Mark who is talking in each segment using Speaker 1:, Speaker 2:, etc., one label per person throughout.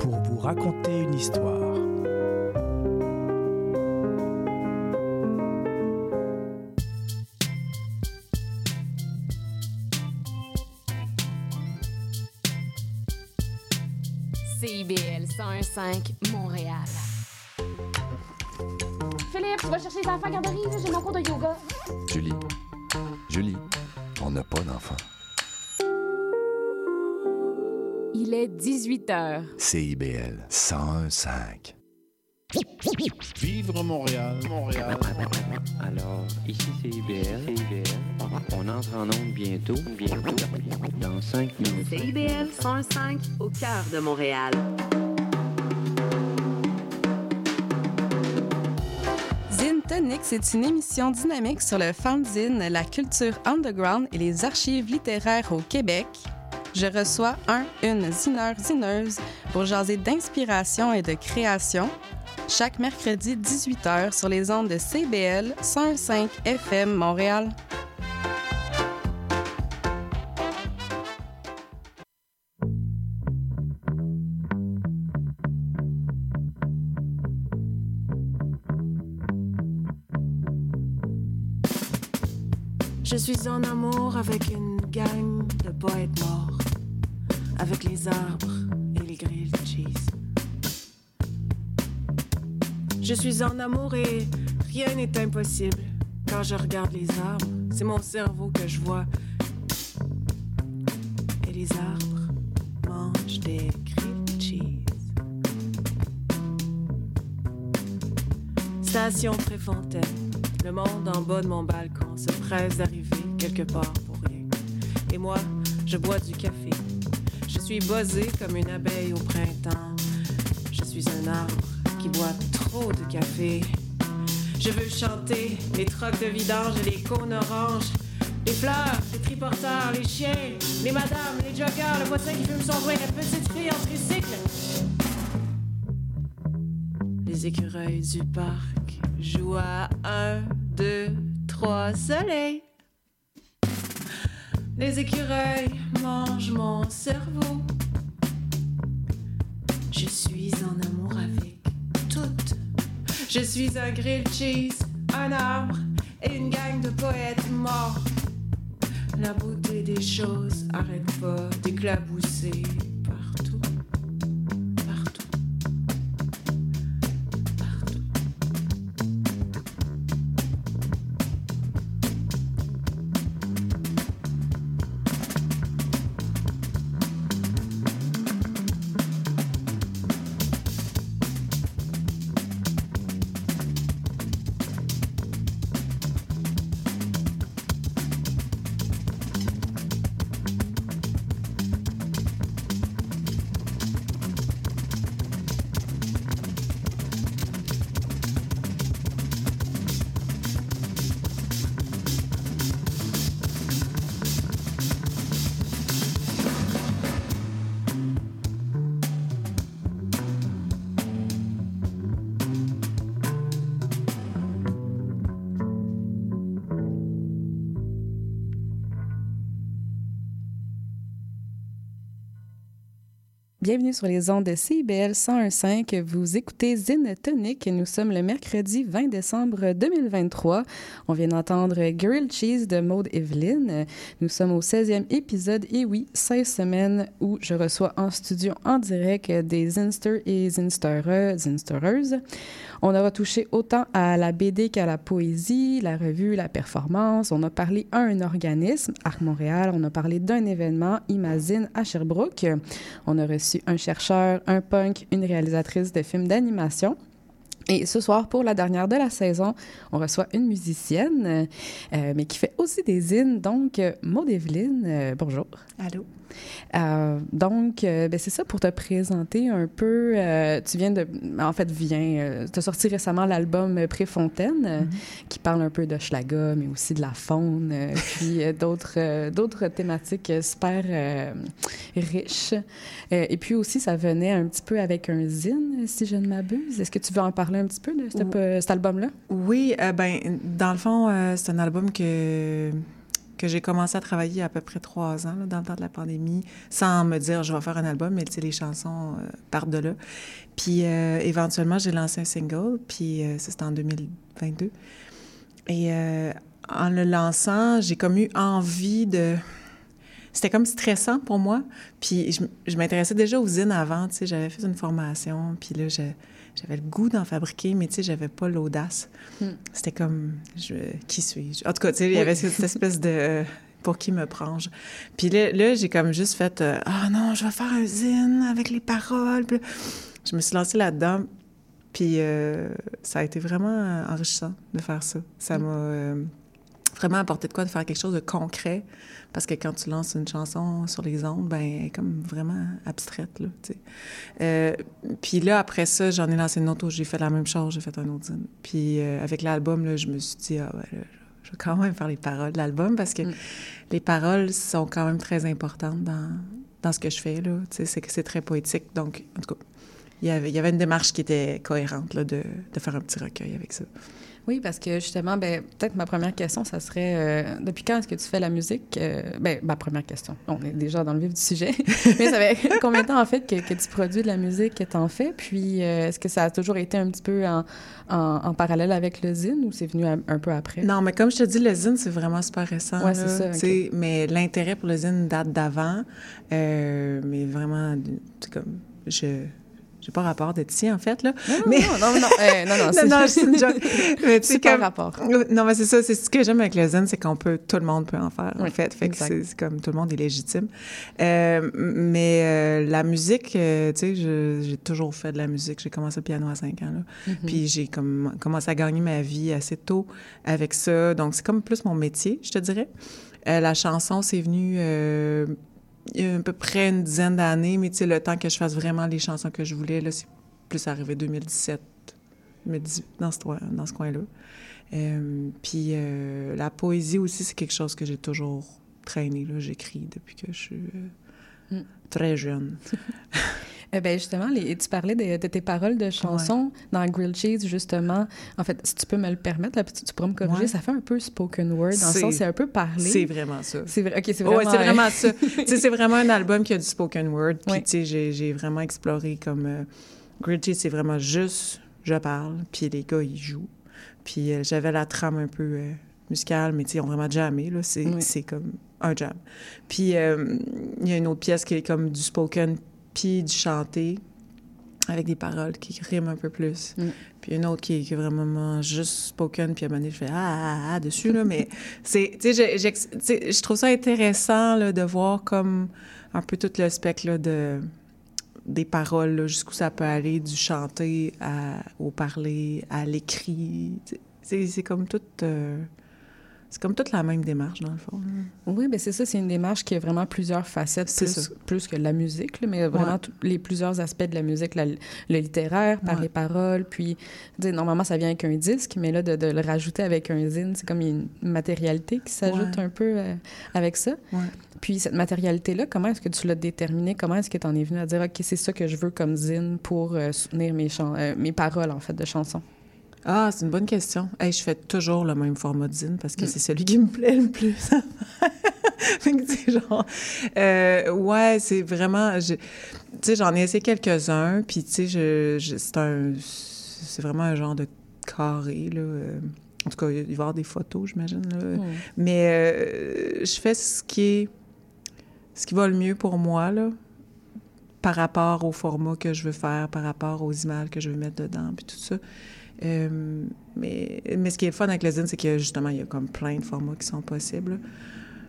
Speaker 1: pour vous raconter une histoire.
Speaker 2: CIBL 101.5 Montréal. Philippe, tu vas chercher les enfants à garderie, j'ai mon cours de yoga.
Speaker 3: Julie, Julie, on n'a pas d'enfant.
Speaker 2: Il est 18 heures.
Speaker 3: CIBL 101.5.
Speaker 4: Vivre Montréal, Montréal.
Speaker 5: Alors, ici c'est IBL. CIBL. On entre en onde bientôt. Bientôt. Dans 5 minutes.
Speaker 6: CIBL 105 au cœur de Montréal.
Speaker 7: Zine Tonic, c'est une émission dynamique sur le fanzine, la culture underground et les archives littéraires au Québec. Je reçois un, une zineur, zineuse pour jaser d'inspiration et de création. Chaque mercredi 18h sur les ondes de CBL 105 FM Montréal.
Speaker 8: Je suis en amour avec une gang de poètes morts, avec les arbres et les grilled cheese. Je suis en amour et rien n'est impossible. Quand je regarde les arbres, c'est mon cerveau que je vois. Et les arbres mangent des grilled cheese. Station Préfontaine. Le monde en bas de mon balcon se presse d'arriver quelque part pour rien. Et moi, je bois du café. Je suis buzzée comme une abeille au printemps. Je suis un arbre qui boit trop de café. Je veux chanter les trocs de vidange et les cônes oranges. Les fleurs, les triporteurs, les chiens, les madames, les joggers, le voisin qui fume son joint, la petite fille en tricycle. Les écureuils du parc jouent à un, deux, trois soleils. Les écureuils mangent mon cerveau. Je suis en amour avec toutes. Je suis un grilled cheese, un arbre et une gang de poètes morts. La beauté des choses arrête pas d'éclabousser
Speaker 7: Bienvenue sur les ondes de CIBL 101.5. Vous écoutez Zine Tonic. Nous sommes le mercredi 20 décembre 2023. On vient d'entendre Grilled Cheese de Maude Evelyn. Nous sommes au 16e épisode et oui, 16 semaines où je reçois en studio en direct des Zinster et Zinstereux, Zinstereuses. On aura touché autant à la BD qu'à la poésie, la revue, la performance. On a parlé à un organisme, Arc Montréal. On a parlé d'un événement, Imagine à Sherbrooke. On a reçu un chercheur, un punk, une réalisatrice de films d'animation. Et ce soir, pour la dernière de la saison, on reçoit une musicienne, euh, mais qui fait aussi des zines. Donc, Maud Evelyne, euh, bonjour.
Speaker 9: Allô.
Speaker 7: Euh, donc, euh, ben, c'est ça pour te présenter un peu. euh, tu viens de. En fait, viens. Tu as sorti récemment l'album Préfontaine, euh, qui parle un peu de Schlaga, mais aussi de la faune, puis d'autres d'autres thématiques super riches. Et puis aussi, ça venait un petit peu avec un zine, si je ne m'abuse. Est-ce que tu veux en parler un petit peu de cet album-là?
Speaker 9: Oui, ben, dans le fond, c'est un album que,
Speaker 8: que j'ai commencé à travailler à peu près trois ans, dans le temps de la pandémie, sans me dire je vais faire un album, mais les chansons euh, partent de là. Puis euh, éventuellement, j'ai lancé un single, puis euh, c'était en 2022. Et euh, en le lançant, j'ai comme eu envie de... C'était comme stressant pour moi. Puis je, m'intéressais déjà aux zines avant, tu sais, j'avais fait une formation, puis là, je- j'avais le goût d'en fabriquer, mais tu sais, j'avais pas l'audace.
Speaker 7: Hmm.
Speaker 8: C'était comme, je, qui suis-je? En tout cas, tu sais, il y avait cette espèce de... euh, pour qui me prends-je? Puis là, là, j'ai comme juste fait, euh, ah non, je vais faire un zine avec les paroles. Puis là, je me suis lancée là-dedans. Puis euh, ça a été vraiment enrichissant de faire ça. Ça m'a euh, vraiment apporté de quoi de faire quelque chose de concret. Parce que quand tu lances une chanson sur les ondes, ben, elle est comme vraiment abstraite, là, tu sais. Euh, puis là, après ça, j'en ai lancé une autre où j'ai fait la même chose, j'ai fait un autre zine. Puis euh, avec l'album, là, je me suis dit, ah ouais, là, je vais quand même faire les paroles de l'album parce que
Speaker 7: Mm.
Speaker 8: les paroles sont quand même très importantes dans, dans ce que je fais, là. Tu sais, c'est que c'est très poétique. Donc, en tout cas, il y avait, il y avait une démarche qui était cohérente, là, de, de faire un petit recueil avec ça.
Speaker 7: Oui, parce que justement, ben, peut-être ma première question, ça serait euh, depuis quand est-ce que tu fais la musique? Euh, ben, ma première question. On est déjà dans le vif du sujet. Mais ça fait combien de temps, en fait, que, que tu produis de la musique, que tu en fais? Puis, euh, est-ce que ça a toujours été un petit peu en, en, en parallèle avec le zine ou c'est venu un, un peu après?
Speaker 8: Non, mais comme je te dis, le zine, c'est vraiment super récent. Là,
Speaker 7: c'est ça,
Speaker 8: Mais l'intérêt pour le zine date d'avant. Mais vraiment, c'est comme, je... J'ai pas rapport d'être ici, en fait, là.
Speaker 7: Non,
Speaker 8: mais...
Speaker 7: non, non, non, euh, non, non,
Speaker 8: non,
Speaker 7: c'est
Speaker 8: non, c'est une joke. Mais tu sais,
Speaker 7: c'est pas un
Speaker 8: comme-
Speaker 7: rapport.
Speaker 8: Non, mais c'est ça. C'est ce que j'aime avec le zen, c'est qu'on peut, tout le monde peut en faire, en fait. Fait que
Speaker 7: exact.
Speaker 8: c'est c'est comme tout le monde est légitime. Euh, mais euh, la musique, euh, tu sais, j'ai toujours fait de la musique. J'ai commencé le piano à 5 ans, là.
Speaker 7: Mhm.
Speaker 8: Puis j'ai comme, commencé à gagner ma vie assez tôt avec ça. Donc, c'est comme plus mon métier, je te dirais. Euh, la chanson, c'est venu euh, il y a à peu près une dizaine d'années, mais tu sais, le temps que je fasse vraiment les chansons que je voulais, là, c'est plus arrivé 2017, 2018, dans ce, dans ce coin-là. Euh, puis euh, la poésie aussi, c'est quelque chose que j'ai toujours traîné. là. J'écris depuis que je suis euh,
Speaker 7: Mm.
Speaker 8: très jeune.
Speaker 7: Eh ben justement, les, tu parlais de, de tes paroles de chansons dans Grilled Cheese, justement. En fait, si tu peux me le permettre, là, tu, tu pourras me corriger,
Speaker 8: Ouais.
Speaker 7: ça fait un peu spoken word, dans le sens, c'est un peu parlé.
Speaker 8: C'est vraiment ça.
Speaker 7: C'est vrai, OK, c'est
Speaker 8: Ouais,
Speaker 7: vraiment...
Speaker 8: c'est vraiment ça. c'est vraiment un album qui a du spoken word. Puis, tu sais, j'ai, vraiment exploré comme. Euh, Grilled Cheese, c'est vraiment juste je parle, puis les gars, ils jouent. Puis euh, j'avais la trame un peu euh, musicale, mais tu sais, ils ont vraiment jammé, là. C'est,
Speaker 7: Oui.
Speaker 8: c'est comme un jam. Puis euh, il y a une autre pièce qui est comme du spoken, puis du chanté, avec des paroles qui riment un peu plus.
Speaker 7: Mm.
Speaker 8: Puis une autre qui est, qui est vraiment juste spoken, puis à un moment donné, je fais ah, ah, ah dessus, là, mais c'est, tu sais, je trouve ça intéressant, là, de voir comme un peu tout le spectre, là, de des paroles, jusqu'où ça peut aller, du chanter à, au parler, à l'écrit. C'est, comme toute... euh, c'est comme toute la même démarche, dans le fond. là.
Speaker 7: Oui, ben c'est ça, c'est une démarche qui a vraiment plusieurs facettes,
Speaker 8: C'est
Speaker 7: plus, plus que la musique, là, mais vraiment
Speaker 8: Ouais.
Speaker 7: les plusieurs aspects de la musique, la- le littéraire, par
Speaker 8: Ouais.
Speaker 7: les paroles, puis normalement ça vient avec un disque, mais là de, de le rajouter avec un zine, c'est comme une matérialité qui s'ajoute
Speaker 8: Ouais.
Speaker 7: un peu euh, avec ça. Puis cette matérialité-là, comment est-ce que tu l'as déterminée? Comment est-ce que tu en es venu à dire, OK, c'est ça que je veux comme zine pour euh, soutenir mes, euh, mes paroles, en fait, de chansons?
Speaker 8: Ah, c'est une bonne question. Hey, je fais toujours le même format de zine parce que
Speaker 7: Mm.
Speaker 8: c'est celui qui me plaît le plus. fait que, tu sais, genre, euh, ouais, c'est vraiment, tu sais, j'en ai essayé quelques-uns, puis tu sais, je, je- c'est un, c'est vraiment un genre de carré, là. euh, En tout cas, il va y avoir des photos, j'imagine, là.
Speaker 7: Hmm.
Speaker 8: Mais euh, je fais ce qui est ce qui va le mieux pour moi là, par rapport au format que je veux faire, par rapport aux images que je veux mettre dedans, puis tout ça. Euh, mais, mais ce qui est fun avec le zine, c'est que justement, il y a comme plein de formats qui sont possibles.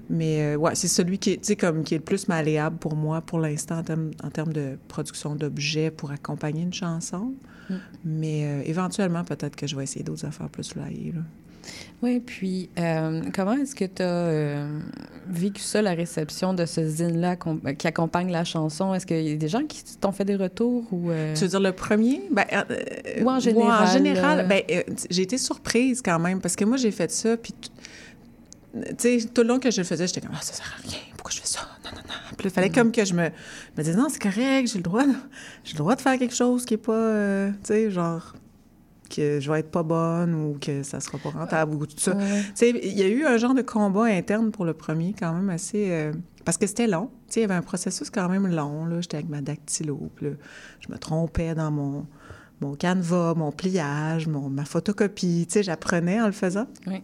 Speaker 8: Mais euh, ouais, c'est celui qui est, comme, qui est le plus malléable pour moi pour l'instant en termes, en termes de production d'objets pour accompagner une chanson.
Speaker 7: Mm.
Speaker 8: Mais euh, éventuellement, peut-être que je vais essayer d'autres affaires plus flyées. Là.
Speaker 7: Oui, puis euh, comment est-ce que tu as vécu ça, la réception de ce zine-là com- qui accompagne la chanson? Est-ce qu'il y a des gens qui t'ont fait des retours ou... euh,
Speaker 8: Tu veux dire le premier? Ben, euh,
Speaker 7: Ou en
Speaker 8: en
Speaker 7: général,
Speaker 8: général,
Speaker 7: euh,
Speaker 8: ben, euh, j'ai été surprise quand même parce que moi, j'ai fait ça, puis tu sais, tout le long que je le faisais, j'étais comme, ah, ça sert à rien, pourquoi je fais ça? Non, non, non. Puis il fallait
Speaker 7: Mm.
Speaker 8: comme que je me, me dise, non, c'est correct, j'ai le droit, de- j'ai le droit de faire quelque chose qui est pas, euh, tu sais, genre, que je vais être pas bonne ou que ça sera pas rentable ou tout ça.
Speaker 7: Ouais.
Speaker 8: Il y a eu un genre de combat interne pour le premier, quand même assez. euh, parce que c'était long. Il y avait un processus quand même long. J'étais avec ma dactylo. Puis je me trompais dans mon, mon canevas, mon pliage, mon, ma photocopie. Tu sais, j'apprenais en le faisant.
Speaker 7: Oui.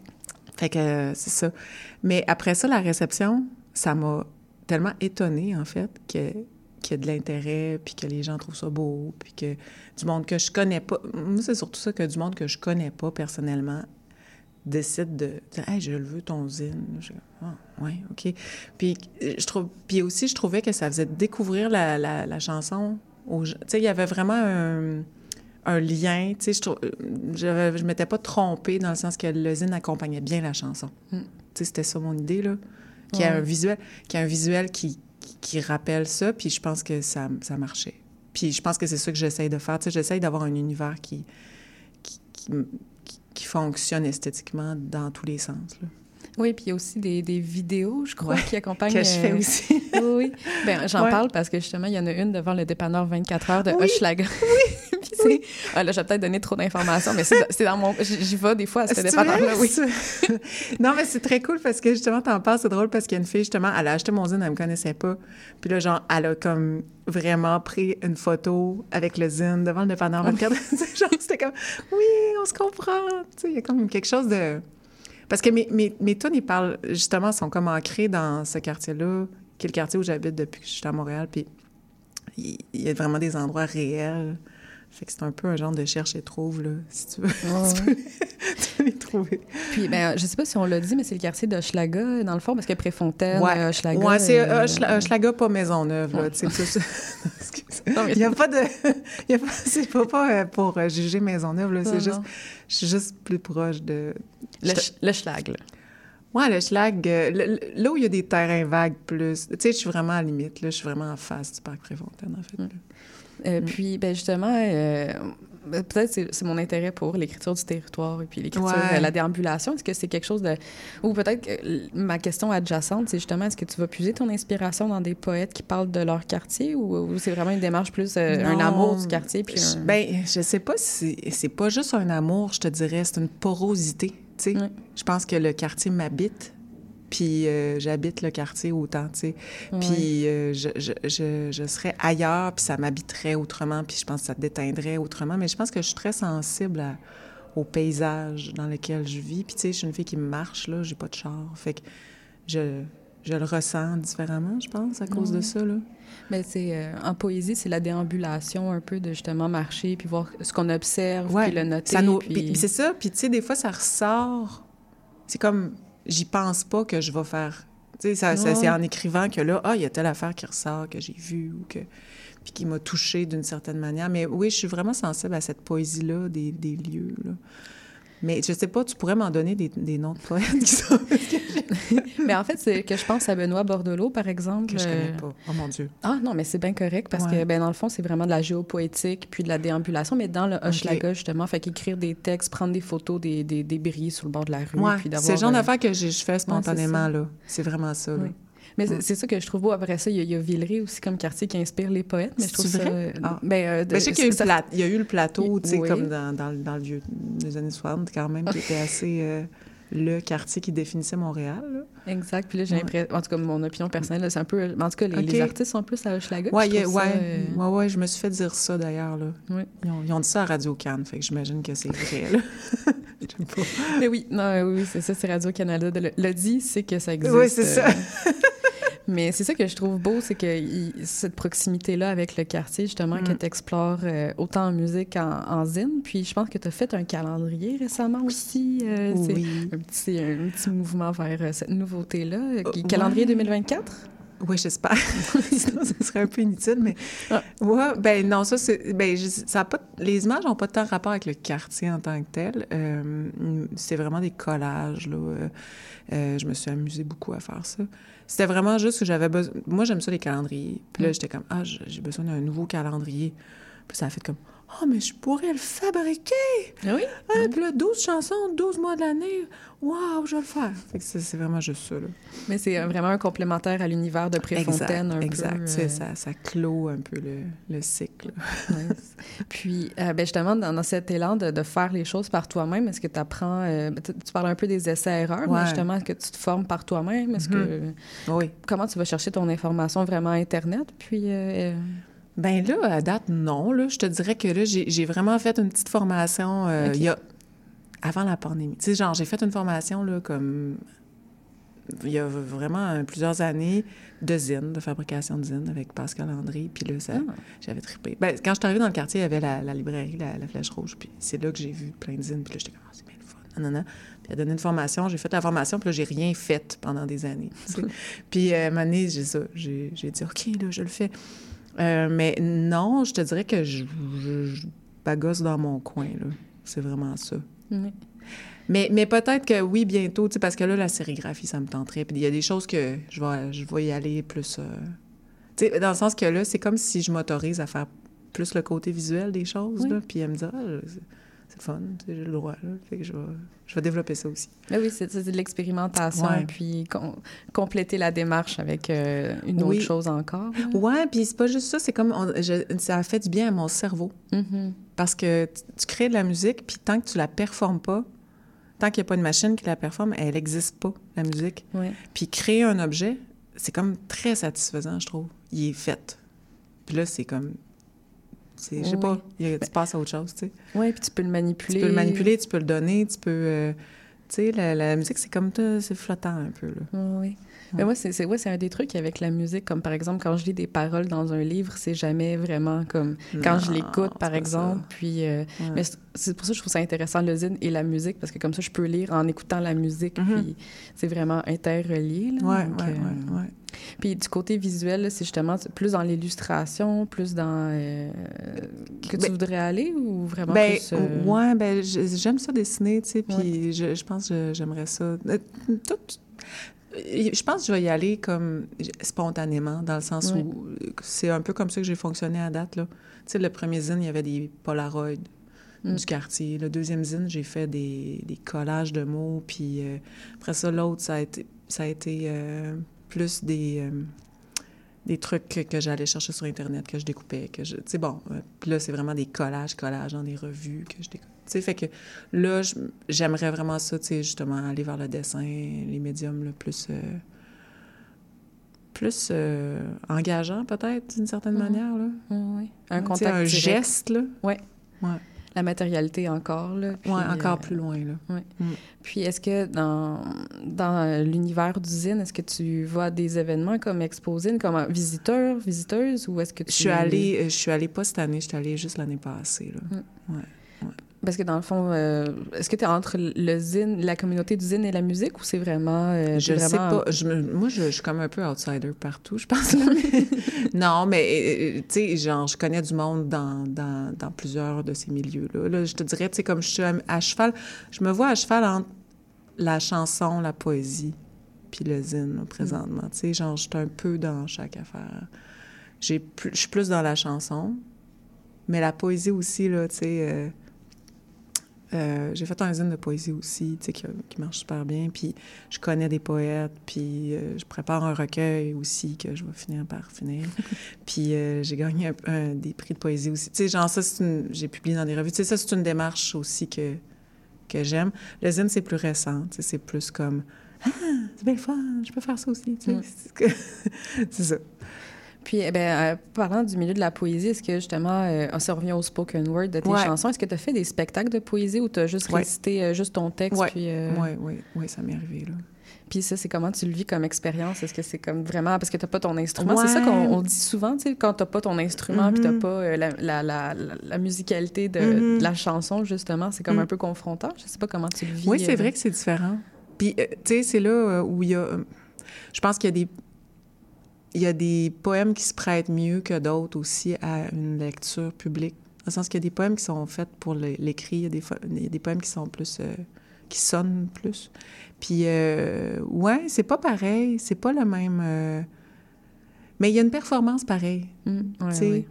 Speaker 8: Fait que euh, c'est ça. Mais après ça, la réception, ça m'a tellement étonnée, en fait, que qu'il y a de l'intérêt, puis que les gens trouvent ça beau, puis que du monde que je connais pas... Moi, c'est surtout ça que du monde que je connais pas personnellement décide de dire Hey, je le veux ton zine. Je, ah, ouais, OK. Puis, je trouve, puis aussi, je trouvais que ça faisait découvrir la, la, la chanson aux gens. Tu sais, il y avait vraiment un, un lien. Tu sais, je, je, je m'étais pas trompée dans le sens que le zine accompagnait bien la chanson.
Speaker 7: Mm.
Speaker 8: Tu sais, c'était ça mon idée, là. Qu'il y a
Speaker 7: Ouais.
Speaker 8: un visuel, qu'il y a un visuel qui, qui, rappelle ça, puis je pense que ça, ça marchait. Puis je pense que c'est ça que j'essaye de faire. Tu sais, j'essaye d'avoir un univers qui, qui, qui, fonctionne esthétiquement dans tous les sens.
Speaker 7: Oui, puis il y a aussi des, des vidéos, je crois,
Speaker 8: Ouais,
Speaker 7: qui accompagnent...
Speaker 8: que je fais
Speaker 7: euh,
Speaker 8: aussi.
Speaker 7: oui, oui. Ben, j'en
Speaker 8: Ouais.
Speaker 7: parle parce que justement, il y en a une devant le dépanneur 24 heures de
Speaker 8: Oui.
Speaker 7: Hochelaga. Oui, Puis c'est... Ah, là, j'ai peut-être donné trop d'informations, mais c'est, dans mon... J'y vais des fois à ce dépanneur-là, oui.
Speaker 8: non, mais c'est très cool parce que justement, t'en parles, c'est drôle parce qu'il y a une fille, justement, elle a acheté mon zine, elle me connaissait pas. Puis là, genre, elle a comme vraiment pris une photo avec le zine devant le dépanneur 24 genre, c'était comme, oui, on se comprend. Tu sais, il y a comme quelque chose de. Parce que mes, mes, mes ils parlent, justement, sont comme ancrés dans ce quartier-là, qui est le quartier où j'habite depuis que je suis à Montréal. Puis il y a vraiment des endroits réels. Fait que c'est un peu un genre de cherche et trouve, là, si tu veux. tu, peux, tu les trouver.
Speaker 7: Puis, ben, je sais pas si on l'a dit, mais c'est le quartier d'Hochelaga, dans le fond, parce que Préfontaine,
Speaker 8: Ouais,
Speaker 7: Hochelaga...
Speaker 8: ouais c'est
Speaker 7: euh,
Speaker 8: Hochela- Hochelaga, pas Maisonneuve, là,
Speaker 7: Ouais.
Speaker 8: tu sais, plus... Il n'y a pas de... il y a pas... C'est pas, pas euh, pour euh, juger Maisonneuve, là, c'est juste...
Speaker 7: non.
Speaker 8: Je suis juste plus proche de...
Speaker 7: Le, ch- schlag, là.
Speaker 8: Ouais, le schlag, euh, le- le- là où il y a des terrains vagues plus... Tu sais, je suis vraiment à la limite, là, je suis vraiment en face du parc Préfontaine, en fait. là.
Speaker 7: Euh,
Speaker 8: Mm.
Speaker 7: Puis, ben justement, euh, ben, peut-être c'est c'est mon intérêt pour l'écriture du territoire et puis l'écriture,
Speaker 8: Ouais.
Speaker 7: euh, la déambulation. Est-ce que c'est quelque chose de... Ou peut-être que ma question adjacente, c'est justement, est-ce que tu vas puiser ton inspiration dans des poètes qui parlent de leur quartier ou, ou c'est vraiment une démarche plus euh, un amour du quartier? Puis
Speaker 8: Je-
Speaker 7: un-
Speaker 8: Ben, je sais pas si c'est pas juste un amour, je te dirais, c'est une porosité. Tu sais,
Speaker 7: Ouais.
Speaker 8: je pense que le quartier m'habite, puis euh, j'habite le quartier autant, tu sais. Puis euh, je, je, je, je serais ailleurs, puis ça m'habiterait autrement, puis je pense que ça déteindrait autrement. Mais je pense que je suis très sensible à- au paysage dans lequel je vis. Puis tu sais, je suis une fille qui marche, là, j'ai pas de char. Fait que je, je le ressens différemment, je pense, à cause de ça, là.
Speaker 7: Ben, c'est, euh, en poésie, c'est la déambulation un peu de justement marcher puis voir ce qu'on observe
Speaker 8: Ouais,
Speaker 7: puis le noter.
Speaker 8: Ça nous...
Speaker 7: puis-
Speaker 8: puis c'est ça. Puis, tu sais, des fois, ça ressort. C'est comme, j'y pense pas que je vais faire. Tu sais, ça, ça-
Speaker 7: Ouais.
Speaker 8: c'est en écrivant que là, ah, il y a telle affaire qui ressort, que j'ai vue ou que. Puis qui m'a touchée d'une certaine manière. Mais oui, je suis vraiment sensible à cette poésie-là des, des lieux, là. Mais je sais pas, tu pourrais m'en donner des, des noms de poètes qui sont.
Speaker 7: Mais en fait, c'est que je pense à Benoît Bordelot, par exemple.
Speaker 8: que je connais
Speaker 7: euh,
Speaker 8: pas. Oh mon Dieu.
Speaker 7: Ah non, mais c'est bien correct parce
Speaker 8: Ouais.
Speaker 7: que, ben, dans le fond, c'est vraiment de la géopoétique puis de la déambulation, mais dans le Hochelaga, justement. Fait qu'écrire des textes, prendre des photos des, des débris sur le bord de la rue.
Speaker 8: Ouais, c'est le genre
Speaker 7: euh,
Speaker 8: d'affaires que je fais spontanément, là. C'est vraiment ça, là.
Speaker 7: Mais c'est-
Speaker 8: Ouais.
Speaker 7: c'est ça que je trouve beau. Après ça, il y a, il y a Villeray aussi comme quartier qui inspire les poètes. Mais je trouve ça. euh,
Speaker 8: Ah.
Speaker 7: ben, euh, de-
Speaker 8: Ben, je sais qu'il y, a eu le
Speaker 7: ça-
Speaker 8: pla- il y a eu le plateau, tu sais,
Speaker 7: Oui.
Speaker 8: comme dans, dans, dans le vieux des années 60, quand même, qui était assez euh, le quartier qui définissait Montréal. là.
Speaker 7: Exact. Puis là, j'ai
Speaker 8: Ouais.
Speaker 7: l'impression. En tout cas, mon opinion personnelle, c'est un peu. En tout cas, les, artistes sont plus à Hochelaga.
Speaker 8: Ouais,
Speaker 7: trouve
Speaker 8: ouais,
Speaker 7: ça, euh,
Speaker 8: ouais, ouais, je me suis fait dire ça d'ailleurs. Là.
Speaker 7: Ouais.
Speaker 8: Ils, ont, ils ont dit ça à Radio Cannes, fait que j'imagine que c'est vrai. Là. Pas.
Speaker 7: Mais oui, non, euh, oui, c'est ça, c'est Radio-Canada. le, le dit, c'est que ça existe.
Speaker 8: Oui, c'est ça.
Speaker 7: euh, Mais c'est ça que je trouve beau, c'est que il- cette proximité-là avec le quartier, justement, que
Speaker 8: Mm.
Speaker 7: tu explores autant en musique qu'en en zine. Puis je pense que tu as fait un calendrier récemment aussi. euh, c'est
Speaker 8: Oui.
Speaker 7: un petit, un petit mouvement vers euh, cette nouveauté-là. euh,
Speaker 8: Euh,
Speaker 7: calendrier
Speaker 8: ouais.
Speaker 7: 2024?
Speaker 8: Oui, j'espère. Sinon, ce serait un peu inutile, mais...
Speaker 7: Ah.
Speaker 8: Ouais, ben non, ça, c'est... Ben, je- ça a pas... Les images n'ont pas tant rapport avec le quartier en tant que tel. Euh, c'est vraiment des collages, là. Euh, euh, je me suis amusée beaucoup à faire ça. C'était vraiment juste que j'avais besoin... Moi, j'aime ça, les calendriers. Puis là,
Speaker 7: Mm.
Speaker 8: j'étais comme, ah, j'ai j'ai besoin d'un nouveau calendrier. Puis ça a fait comme, Oh, mais je pourrais le fabriquer!
Speaker 7: Ah oui?
Speaker 8: Ah, Puis là, 12 chansons, 12 mois de l'année. Waouh, je vais le faire. Fait que c'est vraiment juste ça, là.
Speaker 7: Mais c'est euh, vraiment un complémentaire à l'univers de Préfontaine, un
Speaker 8: exact.
Speaker 7: peu.
Speaker 8: Tu sais,
Speaker 7: euh,
Speaker 8: ça, ça clôt un peu le, le cycle.
Speaker 7: Ouais. Puis, euh, ben justement, dans, dans cet élan de, de faire les choses par toi-même, est-ce que tu apprends... tu, tu parles un peu des essais-erreurs, mais justement, est-ce que tu te formes par toi-même? Est-ce que...
Speaker 8: Oui.
Speaker 7: Comment tu vas chercher ton information vraiment Internet? Puis...
Speaker 8: Ben là, à date, non. Là, je te dirais que là, j'ai vraiment fait une petite formation euh, il y a avant la pandémie. Tu sais, genre, j'ai fait une formation là comme il y a vraiment plusieurs années de zine, de fabrication de zine avec Pascal André. Puis là, ça,
Speaker 7: Ah.
Speaker 8: j'avais trippé. Ben, quand je suis arrivée dans le quartier, il y avait la, la librairie, la, la Flèche Rouge. Puis c'est là que j'ai vu plein de zines. Puis là, j'étais comme, Ah, c'est bien le fun. Non. Puis elle a donné une formation. J'ai fait la formation. Puis là, j'ai rien fait pendant des années. puis euh, à un moment donné, j'ai ça. J'ai dit, OK, là, je le fais. Euh, mais non, je te dirais que je, je, je bagosse dans mon coin, là. C'est vraiment ça.
Speaker 7: oui.
Speaker 8: Mais, mais peut-être que oui, bientôt, parce que là, la sérigraphie, ça me tenterait. Puis il y a des choses que je vais, je vais y aller plus... euh, Tu sais, dans le sens que là, c'est comme si je m'autorise à faire plus le côté visuel des choses,
Speaker 7: Oui.
Speaker 8: là. Puis elle me dit, ah, sais, j'ai le droit, là. Fait que je vais, je vais développer ça aussi.
Speaker 7: Ben oui, c'est de l'expérimentation,
Speaker 8: Ouais.
Speaker 7: puis com- compléter la démarche avec euh, une
Speaker 8: Oui.
Speaker 7: autre chose encore. là.
Speaker 8: Ouais, puis c'est pas juste ça, c'est comme... on- je- ça a fait du bien à mon cerveau.
Speaker 7: Mhm.
Speaker 8: Parce que tu, tu crées de la musique, puis tant que tu la performes pas, tant qu'il n'y a pas une machine qui la performe, elle n'existe pas, la musique.
Speaker 7: Ouais.
Speaker 8: Puis créer un objet, c'est comme très satisfaisant, je trouve. Il est fait. Puis là, c'est comme... Je sais
Speaker 7: Oui.
Speaker 8: pas, il a- tu passes à autre chose, tu sais.
Speaker 7: Ouais, puis tu peux le manipuler.
Speaker 8: Tu peux le manipuler, tu peux le donner, tu peux... euh, tu sais, la, la musique, c'est comme... ça, C'est flottant un peu, là.
Speaker 7: Oui. Mais moi, c'est ouais, un des trucs avec la musique, comme par exemple, quand je lis des paroles dans un livre, c'est jamais vraiment comme quand je
Speaker 8: Non,
Speaker 7: l'écoute, par exemple.
Speaker 8: ça.
Speaker 7: Puis, euh,
Speaker 8: Ouais.
Speaker 7: mais c'est- pour ça que je trouve ça intéressant, le zine et la musique, parce que comme ça, je peux lire en écoutant la musique,
Speaker 8: Mhm.
Speaker 7: puis c'est vraiment interrelié. Là,
Speaker 8: Ouais,
Speaker 7: Donc,
Speaker 8: ouais,
Speaker 7: euh. Puis du côté visuel, c'est justement plus dans l'illustration, plus dans... euh, que tu
Speaker 8: Ben-
Speaker 7: voudrais aller ou vraiment
Speaker 8: Ben,
Speaker 7: plus... euh,
Speaker 8: ouais, ben, je- j'aime ça dessiner, tu sais, puis je, je pense que j'aimerais ça. Tout- je pense que je vais y aller comme spontanément, dans le sens où c'est un peu comme ça que j'ai fonctionné à date, là. Tu sais, le premier zine, il y avait des Polaroids
Speaker 7: Mm.
Speaker 8: du quartier. Le deuxième zine, j'ai fait des, des collages de mots, puis euh, après ça, l'autre, ça a été, ça a été euh, plus des... euh, des trucs que, que j'allais chercher sur Internet, que je découpais, que je... Tu sais, bon, euh, puis là, c'est vraiment des collages, collages dans des revues que je découpe. Tu sais, fait que là, j'aimerais vraiment ça, tu sais, justement, aller vers le dessin, les médiums, là, plus... euh, plus euh, engageant, peut-être, d'une certaine
Speaker 7: Mhm.
Speaker 8: manière, là.
Speaker 7: ouais, ouais. Un contact
Speaker 8: un
Speaker 7: direct.
Speaker 8: geste, là.
Speaker 7: La matérialité encore, là. puis,
Speaker 8: ouais, encore
Speaker 7: euh,
Speaker 8: plus loin, là.
Speaker 7: Puis est-ce que dans, dans l'univers d'usine, est-ce que tu vas à des événements comme Exposine, comme visiteur, visiteuse, ou est-ce que tu...
Speaker 8: Je suis allée, euh, je suis allée pas cette année, je suis allée juste l'année passée, là.
Speaker 7: Parce que dans le fond, euh, est-ce que tu es entre le zine, la communauté d'usine et la musique, ou c'est vraiment... euh,
Speaker 8: Je sais pas. Je me- moi, je, je suis comme un peu outsider partout, je pense. non, mais, euh, tu sais, genre, je connais du monde dans, dans, dans plusieurs de ces milieux-là. Là, je te dirais, tu sais, comme je suis à, à cheval, je me vois à cheval entre la chanson, la poésie, puis le zine, là, présentement. Tu sais, genre, je suis un peu dans chaque affaire. Je suis plus dans la chanson, mais la poésie aussi, là, tu sais... euh, euh, j'ai fait un zine de poésie aussi, tu sais, qui, qui marche super bien. Puis je connais des poètes, puis euh, je prépare un recueil aussi que je vais finir par finir. puis euh, j'ai gagné un- un- des prix de poésie aussi. Tu sais, genre ça, c'est une... j'ai publié dans des revues. Tu sais, ça, c'est une démarche aussi que, que j'aime. Le zine, c'est plus récent. Tu sais, c'est plus comme « Ah, c'est bien le fun, je peux faire ça aussi. » Tu sais,
Speaker 7: Mm.
Speaker 8: c'est ça.
Speaker 7: Puis, eh ben, euh, parlant du milieu de la poésie, est-ce que justement, euh, ça revient au spoken word de tes
Speaker 8: Ouais.
Speaker 7: chansons, est-ce que tu as fait des spectacles de poésie ou tu as juste
Speaker 8: Ouais.
Speaker 7: récité euh, juste ton texte?
Speaker 8: Ouais.
Speaker 7: Puis, euh,
Speaker 8: Oui, oui, oui, ça m'est arrivé, là.
Speaker 7: Puis ça, c'est comment tu le vis comme expérience? Est-ce que c'est comme vraiment... Parce que t'as pas ton instrument? C'est ça
Speaker 8: Ouais.
Speaker 7: qu'on on dit souvent, tu sais, quand t'as pas ton instrument puis t'as
Speaker 8: Mhm.
Speaker 7: pas euh, la, la, la, la- la musicalité de,
Speaker 8: Mhm.
Speaker 7: de la chanson, justement, c'est comme
Speaker 8: Mhm.
Speaker 7: un peu confrontant. Je sais pas comment tu le vis.
Speaker 8: Oui, c'est
Speaker 7: euh.
Speaker 8: vrai que c'est différent. Puis, euh, tu sais, c'est là où il y a... je pense qu'il y a des... Il y a des poèmes qui se prêtent mieux que d'autres aussi à une lecture publique. Dans le sens qu'il y a des poèmes qui sont faits pour l'écrit, il y a des, fo- il y a des poèmes qui sont plus... euh, qui sonnent plus. Puis, euh, ouais, c'est pas pareil, c'est pas le même... euh, Mais il y a une performance pareille.
Speaker 7: Mm, ouais,
Speaker 8: tu sais.
Speaker 7: ouais.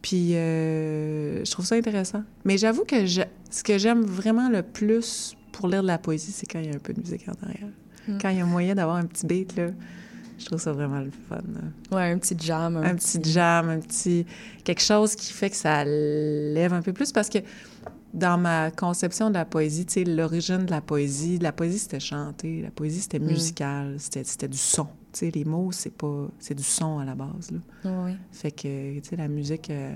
Speaker 8: Puis, euh, je trouve ça intéressant. Mais j'avoue que je, ce que j'aime vraiment le plus pour lire de la poésie, c'est quand il y a un peu de musique en arrière.
Speaker 7: Mm.
Speaker 8: Quand il y a moyen d'avoir un petit beat, là, je trouve ça vraiment le fun.
Speaker 7: Ouais, un petit jam.
Speaker 8: Un, petit jam, un petit... quelque chose qui fait que ça lève un peu plus parce que dans ma conception de la poésie, tu sais, l'origine de la poésie, la poésie, c'était chanter, la poésie, c'était
Speaker 7: Mm.
Speaker 8: musical, c'était, c'était du son. Tu sais, les mots, c'est pas... c'est du son à la base, là.
Speaker 7: Oui.
Speaker 8: Fait que, tu sais, la musique, euh,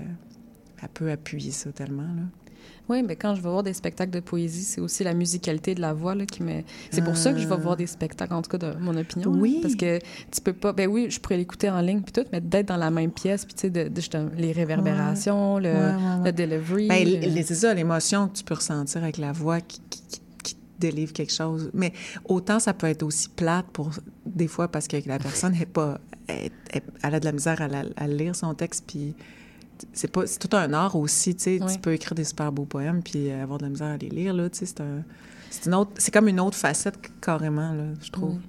Speaker 8: elle peut appuyer ça tellement, là.
Speaker 7: Oui, mais quand je vais voir des spectacles de poésie, c'est aussi la musicalité de la voix là, qui me. C'est pour ça que je vais voir des spectacles, en tout cas de mon opinion. là,
Speaker 8: Oui.
Speaker 7: parce que tu peux pas. Ben oui, je pourrais l'écouter en ligne puis tout, mais d'être dans la même pièce, puis tu sais, de, de- justement, les réverbérations, le,
Speaker 8: Ouais, ouais, ouais.
Speaker 7: le delivery.
Speaker 8: Ben,
Speaker 7: le-
Speaker 8: c'est ça, l'émotion que tu peux ressentir avec la voix qui, qui, délivre quelque chose. Mais autant ça peut être aussi plate pour des fois parce que la personne est pas, elle, elle- elle a de la misère à, la- à lire son texte, puis c'est pas, c'est tout un art aussi, tu sais.
Speaker 7: Oui.
Speaker 8: Tu peux écrire des super beaux poèmes puis avoir de la misère à les lire là, tu sais. C'est un, c'est une autre, c'est comme une autre facette carrément là, je trouve.
Speaker 7: Oui.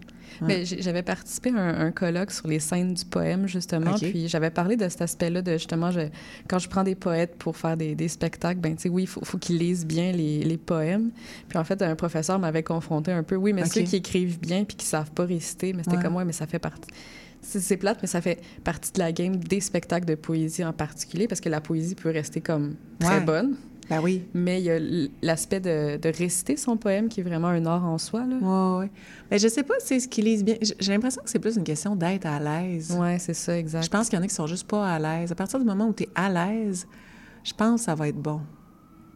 Speaker 7: J'avais participé à un, un colloque sur les scènes du poème, justement, puis j'avais parlé de cet aspect-là, de justement, je- quand je prends des poètes pour faire des, des spectacles, ben tu sais, oui, il faut, faut qu'ils lisent bien les, les poèmes. Puis en fait, un professeur m'avait confronté un peu, oui, mais ceux qui écrivent bien puis qui savent pas réciter, mais c'était
Speaker 8: Ouais.
Speaker 7: comme, ouais, mais ça fait partie... C'est c'est plate, mais ça fait partie de la game des spectacles de poésie en particulier, parce que la poésie peut rester comme très
Speaker 8: Ouais.
Speaker 7: bonne,
Speaker 8: Ben oui.
Speaker 7: mais il y a l'aspect de, de réciter son poème qui est vraiment un art en soi, là.
Speaker 8: Ouais, ouais. Mais je sais pas si c'est ce qu'ils lisent bien. J'ai l'impression que c'est plus une question d'être à l'aise.
Speaker 7: Ouais, c'est ça, exact.
Speaker 8: Je pense qu'il y en a qui sont juste pas à l'aise. À partir du moment où tu es à l'aise, je pense que ça va être bon.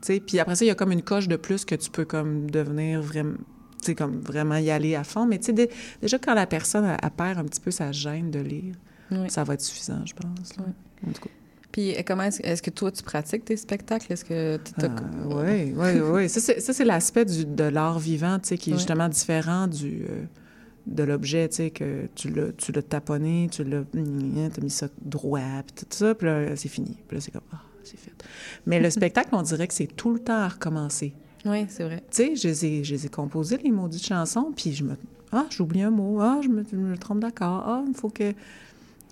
Speaker 8: Tu sais, puis après ça, il y a comme une coche de plus que tu peux comme devenir vraiment tu sais, comme vraiment y aller à fond. Mais tu sais, dé- déjà, quand la personne, elle perd un petit peu sa gêne de lire,
Speaker 7: Oui.
Speaker 8: ça va être suffisant, je pense. En tout cas.
Speaker 7: Puis euh, comment est-ce, que toi tu pratiques tes spectacles? Est-ce que tu t'as-
Speaker 8: Oui, oui, oui. Ça, c'est, l'aspect de l'art vivant, tu sais, qui est justement différent du, euh, de l'objet, tu sais, que tu l'as, tu l'as taponné, tu l'as... As mis ça droit, puis tout ça, puis là, c'est fini. Puis là, c'est comme, ah, c'est fait. Mais le spectacle, on dirait que c'est tout le temps à recommencer.
Speaker 7: Oui, c'est vrai.
Speaker 8: Tu sais, je les ai, je les ai composés, les maudites chansons, puis je me... Ah, j'oublie un mot. Ah, je me, je me trompe d'accord. Ah, il faut que,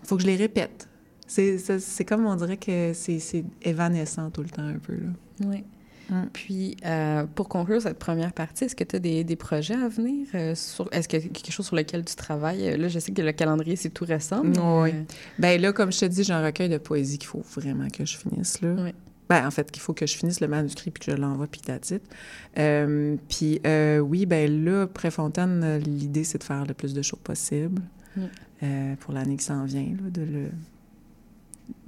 Speaker 8: faut que je les répète. C'est, comme, on dirait que c'est, évanescent tout le temps, un peu, là.
Speaker 7: Oui.
Speaker 8: Mm.
Speaker 7: Puis, euh, pour conclure cette première partie, est-ce que tu as des, des projets à venir? euh, sur, est-ce qu'il y a quelque chose sur lequel tu travailles? Euh, Là, je sais que le calendrier, c'est tout récent. mais,
Speaker 8: Oui.
Speaker 7: euh,
Speaker 8: Ben là, comme je te dis, j'ai un recueil de poésie qu'il faut vraiment que je finisse, là.
Speaker 7: Oui.
Speaker 8: Ben, en fait, qu'il faut que je finisse le manuscrit puis que je l'envoie puis titre. Euh, puis euh, oui, ben là, Préfontaine, l'idée, c'est de faire le plus de shows possible euh, pour l'année qui s'en vient, là, de le...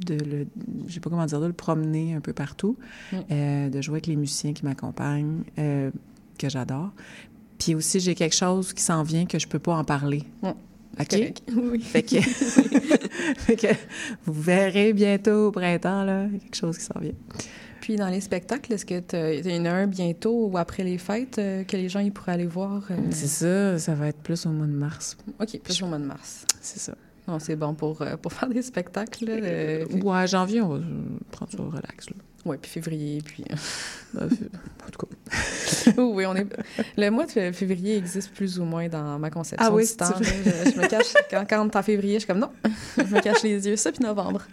Speaker 8: de le... je sais pas comment dire, de le promener un peu partout,
Speaker 7: Mm.
Speaker 8: euh, de jouer avec les musiciens qui m'accompagnent, euh, que j'adore. Puis aussi, j'ai quelque chose qui s'en vient que je peux pas en parler.
Speaker 7: Mm.
Speaker 8: OK?
Speaker 7: Oui.
Speaker 8: Fait que, fait que vous verrez bientôt au printemps, là, quelque chose qui s'en vient.
Speaker 7: Puis, dans les spectacles, est-ce que y en a un bientôt ou après les fêtes euh, que les gens ils pourraient aller voir? euh,
Speaker 8: C'est ça, ça va être plus au mois de mars.
Speaker 7: OK, plus au mois de mars.
Speaker 8: C'est ça.
Speaker 7: Non, c'est bon pour, euh, pour faire des spectacles. là, euh,
Speaker 8: Ouais, janvier, on va euh, prendre ça relax, là.
Speaker 7: Ouais, puis février, puis...
Speaker 8: Ben, en tout cas.
Speaker 7: oui, on est... Le mois de fé- février existe plus ou moins dans ma conception
Speaker 8: Ah oui,
Speaker 7: du
Speaker 8: c'est
Speaker 7: temps. Je, je me cache... Quand, quand en février, je suis comme non, je me cache les yeux. Ça, puis novembre.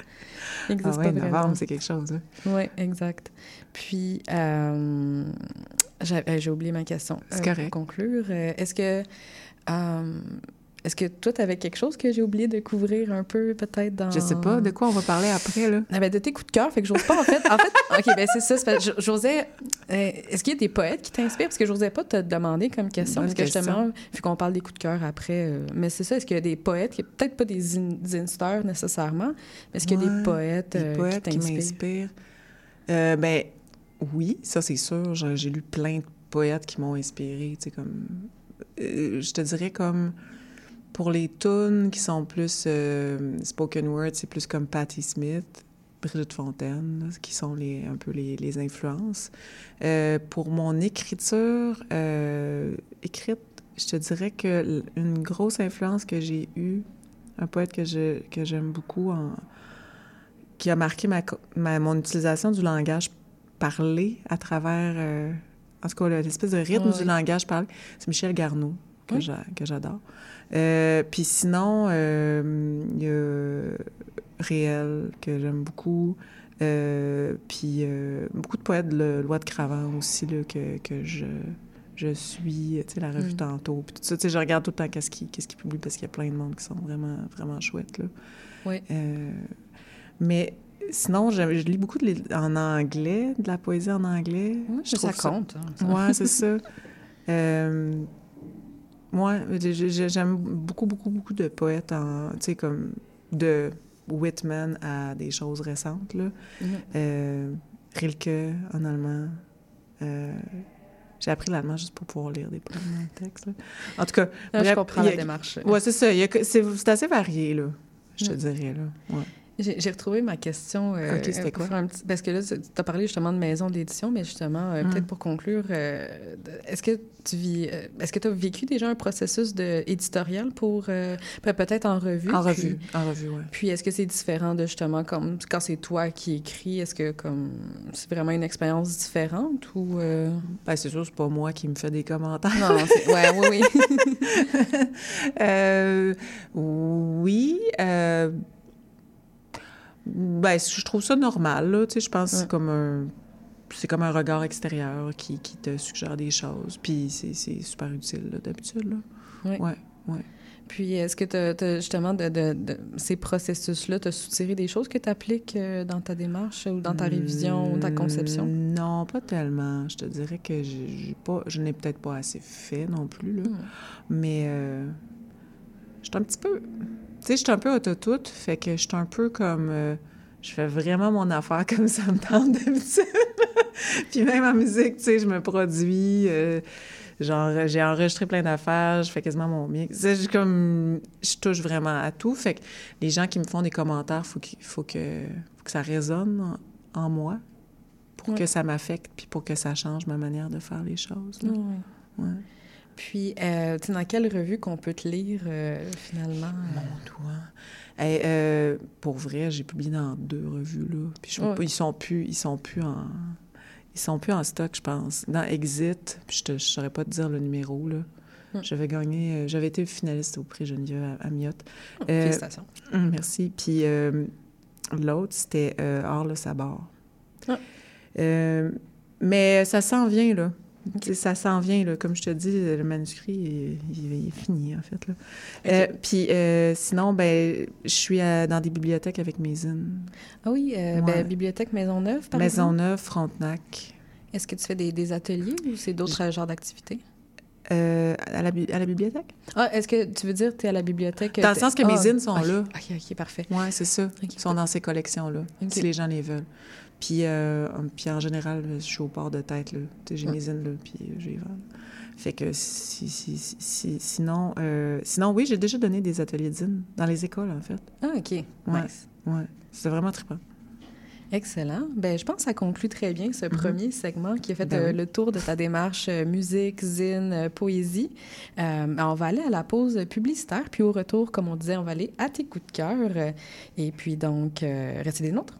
Speaker 7: Il
Speaker 8: Ah
Speaker 7: existe
Speaker 8: ouais,
Speaker 7: pas vraiment.
Speaker 8: novembre, c'est quelque chose. hein.
Speaker 7: Oui, exact. Puis, euh, j'ai euh, oublié ma question.
Speaker 8: C'est
Speaker 7: Euh,
Speaker 8: correct.
Speaker 7: Pour conclure, euh, est-ce que... euh, est-ce que toi, tu avais quelque chose que j'ai oublié de couvrir un peu, peut-être, dans...
Speaker 8: Je sais pas de quoi on va parler après, là?
Speaker 7: Ah ben, de tes coups de cœur, fait que j'ose pas, en fait. En fait, OK, ben c'est ça. que j'osais... euh, Est-ce qu'il y a des poètes qui t'inspirent? Parce que j'osais pas te demander comme question, parce que
Speaker 8: question.
Speaker 7: justement, vu qu'on parle des coups de cœur après, euh, mais c'est ça, est-ce qu'il y a des poètes, qui peut-être pas des in- insteurs nécessairement, mais est-ce qu'il y a
Speaker 8: Ouais,
Speaker 7: des poètes,
Speaker 8: Des
Speaker 7: euh,
Speaker 8: poètes
Speaker 7: qui t'inspirent?
Speaker 8: m'inspirent. Euh, ben, oui, ça, c'est sûr. J'ai lu plein de poètes qui m'ont inspiré, tu sais, comme... je te dirais comme... Pour les tunes qui sont plus euh, spoken word, c'est plus comme Patti Smith, Brigitte Fontaine, là, qui sont les, un peu les, les influences. Euh, pour mon écriture, euh, écrite, je te dirais que une grosse influence que j'ai eue, un poète que je que j'aime beaucoup, en, qui a marqué ma, mon utilisation du langage parlé à travers, en tout cas, le- l'espèce de rythme du langage parlé, c'est Michel Garneau, que
Speaker 7: Oui.
Speaker 8: j'a- que j'adore. Euh, Puis sinon, euh, il y a Réel, que j'aime beaucoup. Euh, puis beaucoup de poètes de Loi de Cravant aussi, là, que, que je, je suis, tu sais, la revue
Speaker 7: Mm.
Speaker 8: tantôt, puis tout ça. Tu sais, je regarde tout le temps qu'est-ce qu'ils qu'est-ce qu'ils publient parce qu'il y a plein de monde qui sont vraiment, vraiment chouettes, là.
Speaker 7: Oui.
Speaker 8: Euh, mais sinon, je, je lis beaucoup de, en anglais, de la poésie en anglais.
Speaker 7: Oui,
Speaker 8: je
Speaker 7: ça compte. hein, ça.
Speaker 8: Ouais, c'est ça. Euh, moi, j'ai- j'ai- j'aime beaucoup, beaucoup, beaucoup de poètes, en, tu sais, comme de Whitman à des choses récentes, là.
Speaker 7: Mhm.
Speaker 8: Euh, Rilke en allemand. Euh, j'ai appris l'allemand juste pour pouvoir lire des poèmes dans le texte, là. En tout cas,
Speaker 7: Ah, je
Speaker 8: bref,
Speaker 7: comprends la démarche.
Speaker 8: Ouais, c'est ça. C'est assez varié, là, je te
Speaker 7: Mhm.
Speaker 8: dirais, là. Ouais.
Speaker 7: J'ai retrouvé ma question. euh,
Speaker 8: Ok, c'était quoi?
Speaker 7: un petit- Parce que là, tu as parlé justement de maison d'édition, mais justement, euh,
Speaker 8: Mm.
Speaker 7: peut-être pour conclure, euh, est-ce que tu vis, est-ce que tu as vécu déjà un processus de, éditorial pour, pe- peut-être en revue?
Speaker 8: En
Speaker 7: puis-
Speaker 8: revue, en revue, ouais.
Speaker 7: Puis est-ce que c'est différent de justement comme quand c'est toi qui écris, est-ce que comme c'est vraiment une expérience différente ou
Speaker 8: Ben, c'est sûr, c'est pas moi qui me fais des commentaires.
Speaker 7: non ouais oui oui
Speaker 8: Euh, oui. Euh, ben, je trouve ça normal, là. Tu sais, je pense que
Speaker 7: Ouais.
Speaker 8: c'est comme un... C'est comme un regard extérieur qui, qui te suggère des choses. Puis c'est c'est super utile, d'habitude, là.
Speaker 7: Oui.
Speaker 8: Ouais.
Speaker 7: Puis est-ce que tu justement de, de- de ces processus-là, tu as soutiré des choses que tu appliques dans ta démarche ou dans ta révision ou ta conception?
Speaker 8: Mm, Non, pas tellement. Je te dirais que pas, je n'ai peut-être pas assez fait non plus, là.
Speaker 7: Hmm.
Speaker 8: Mais euh, je suis un petit peu... Tu sais, je suis un peu autotute, fait que je suis un peu comme... euh, je fais vraiment mon affaire comme ça me tente d'habitude. Puis même en musique, tu sais, je me produis... euh, genre, j'ai enregistré plein d'affaires, je fais quasiment mon mix. Je, comme, je touche vraiment à tout. Fait que les gens qui me font des commentaires, faut qu'il faut que, faut que ça résonne en, en moi pour
Speaker 7: Ouais.
Speaker 8: que ça m'affecte puis pour que ça change ma manière de faire les choses. là.
Speaker 7: Ouais.
Speaker 8: Ouais.
Speaker 7: Puis, euh, tu dans quelle revue qu'on peut te lire euh, finalement?
Speaker 8: Mon doigt. Hey, euh, pour vrai, j'ai publié dans deux revues là. Puis je sais
Speaker 7: Ouais.
Speaker 8: pas, ils sont plus, ils sont plus en, ils sont plus en stock, je pense. Dans Exit, puis je te, je saurais pas te dire le numéro là.
Speaker 7: Hmm.
Speaker 8: J'avais gagné, euh, j'avais été finaliste au prix Geneviève à, à Miotte. Euh,
Speaker 7: Félicitations.
Speaker 8: Hum, Merci. Puis l'autre, c'était Or le sabord.
Speaker 7: Ah.
Speaker 8: Mais ça s'en vient, là. Ça s'en vient, là. Comme je te dis, le manuscrit, il, est fini, en fait. Là. Euh, puis euh, sinon, ben, je suis à- dans des bibliothèques avec mes.
Speaker 7: Ah oui, euh, ben, Bibliothèque Maisonneuve, par exemple?
Speaker 8: Maisonneuve, Frontenac.
Speaker 7: Est-ce que tu fais des, des ateliers ou c'est d'autres genres d'activités?
Speaker 8: Euh, à, la, à la bibliothèque?
Speaker 7: Ah, est-ce que tu veux dire que tu es à la bibliothèque?
Speaker 8: Dans le sens que mes zines sont là.
Speaker 7: OK, OK, parfait.
Speaker 8: Oui, c'est ça. Ils sont dans ces collections-là, si les gens les veulent. Puis, euh, puis en général, je suis au port de tête, là. J'ai
Speaker 7: Ouais.
Speaker 8: mes zines, là, puis les vends. Fait que si, si, si- si- sinon, euh, sinon, oui, j'ai déjà donné des ateliers zines dans les écoles, en fait.
Speaker 7: Ah, OK. Nice.
Speaker 8: Ouais, c'est vraiment trippant.
Speaker 7: Excellent. Ben, je pense que ça conclut très bien ce premier segment qui a fait.
Speaker 8: Ben
Speaker 7: euh, le tour de ta démarche euh, musique, zine, euh, poésie. Ben, on va aller à la pause publicitaire, puis au retour, comme on disait, on va aller à tes coups de cœur. et puis donc, restez des nôtres.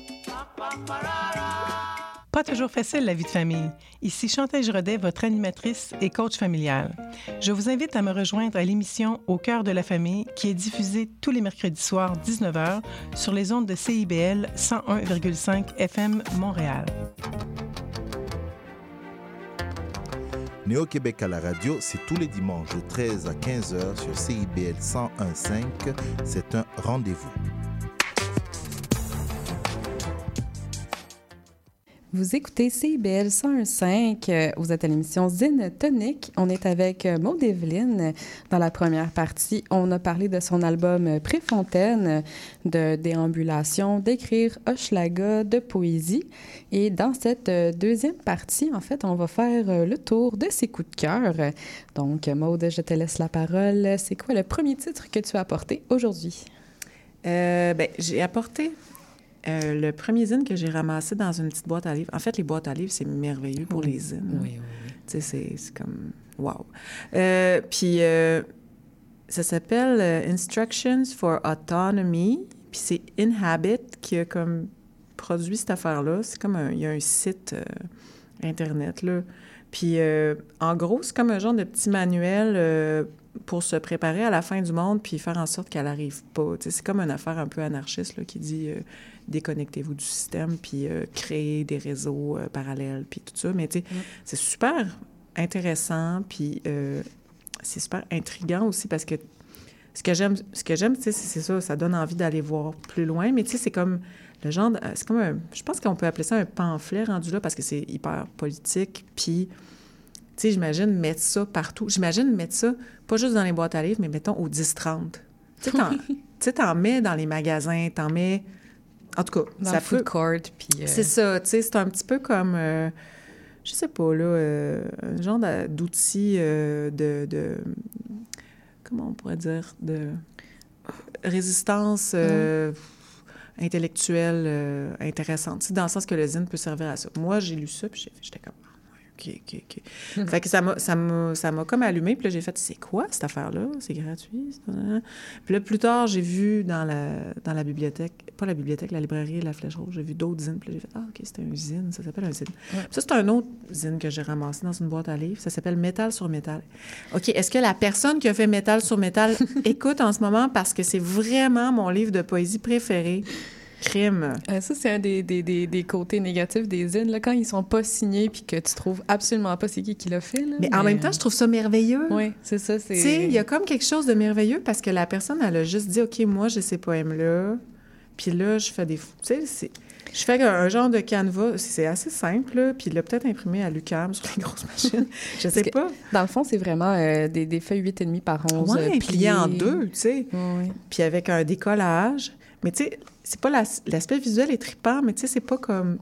Speaker 10: Pas toujours facile la vie de famille. Ici Chantal Giraudet, votre animatrice et coach familial. Je vous invite à me rejoindre à l'émission Au cœur de la famille qui est diffusée tous les mercredis soirs 19h sur les ondes de CIBL 101,5 FM Montréal.
Speaker 11: Néo-Québec à la radio, c'est tous les dimanches de 13 à 15 heures sur CIBL 101.5. C'est un rendez-vous.
Speaker 7: Vous écoutez CIBL 101.5. Euh, Vous êtes à l'émission Zine Tonic. On est avec euh, Maud Evelyne. Dans la première partie, on a parlé de son album euh, Préfontaine, de déambulation, d'écrire Hochelaga, de poésie. Et dans cette euh, deuxième partie, en fait, on va faire le tour de ses coups de cœur. Donc, Maud, je te laisse la parole. C'est quoi le premier titre que tu as apporté aujourd'hui?
Speaker 8: Ben, j'ai apporté euh, le premier zine que j'ai ramassé dans une petite boîte à livres. En fait, les boîtes à livres, c'est merveilleux pour les zines.
Speaker 7: Oui, oui.
Speaker 8: Tu sais, c'est- c'est comme... Wow! Euh, puis, euh, ça s'appelle euh, Instructions for Autonomy. Puis c'est Inhabit qui a comme produit cette affaire-là. C'est comme un... Il y a un site Internet, là. Puis, euh, en gros, c'est comme un genre de petit manuel euh, pour se préparer à la fin du monde puis faire en sorte qu'elle n'arrive pas. C'est comme une affaire un peu anarchiste là, qui dit euh, déconnectez-vous du système puis créez des réseaux parallèles puis tout ça. Mais tu sais, c'est super intéressant puis c'est super intriguant aussi parce que ce que j'aime, ce que j'aime, tu sais, c'est c'est ça, ça donne envie d'aller voir plus loin. Mais tu sais, c'est comme le genre, de- c'est comme un, je pense qu'on peut appeler ça un pamphlet rendu là parce que c'est hyper politique. Puis, tu sais, j'imagine mettre ça partout. J'imagine mettre ça, pas juste dans les boîtes à livres, mais mettons au 10-30. Tu sais, t'en- mets dans les magasins, t'en mets... En tout cas,
Speaker 7: Dans
Speaker 8: ça
Speaker 7: le food
Speaker 8: peut...
Speaker 7: court, puis... euh,
Speaker 8: C'est ça, tu sais, c'est un petit peu comme, euh, je sais pas, là, euh, un genre d'outil euh, de, de- Comment on pourrait dire? De résistance euh, intellectuelle euh, intéressante. Dans le sens que le zine peut servir à ça. Moi, j'ai lu ça, puis j'étais comme... fait que ça m'a, ça m'a, ça m'a comme allumé, puis là, j'ai fait, c'est quoi cette affaire-là? C'est gratuit? Puis là, plus tard, j'ai vu dans la, dans la bibliothèque, pas la bibliothèque, la librairie La Flèche Rouge, j'ai vu d'autres zines, puis là, j'ai fait, ah, OK, c'était un zine, ça s'appelle un zine.
Speaker 7: Ouais.
Speaker 8: Puis Ça, c'est un autre zine que j'ai ramassé dans une boîte à livres, ça s'appelle Métal sur métal. OK, est-ce que la personne qui a fait Métal sur métal écoute en ce moment parce que c'est vraiment mon livre de poésie préféré? Crime.
Speaker 7: Euh, ça, c'est un des, des, des, des côtés négatifs des là, quand ils sont pas signés puis que tu trouves absolument pas c'est qui qui l'a fait. Là,
Speaker 8: Mais en même temps, je trouve ça merveilleux.
Speaker 7: Oui, c'est ça.
Speaker 8: Tu sais, il y a comme quelque chose de merveilleux parce que la personne, elle a juste dit, OK, moi, j'ai ces poèmes-là. Puis là, je fais des... Tu sais, c'est- je fais un genre de canevas. C'est assez simple, là. Puis il l'a peut-être imprimé à l'UQAM sur les grosses machines. Je sais pas.
Speaker 7: Dans le fond, c'est vraiment euh, des, des feuilles 8,5 par 11.
Speaker 8: Ouais,
Speaker 7: euh,
Speaker 8: plié en deux, tu sais.
Speaker 7: Oui.
Speaker 8: Puis avec un décollage. Mais tu sais, c'est pas la- l'aspect visuel est trippant, mais tu sais, c'est pas comme...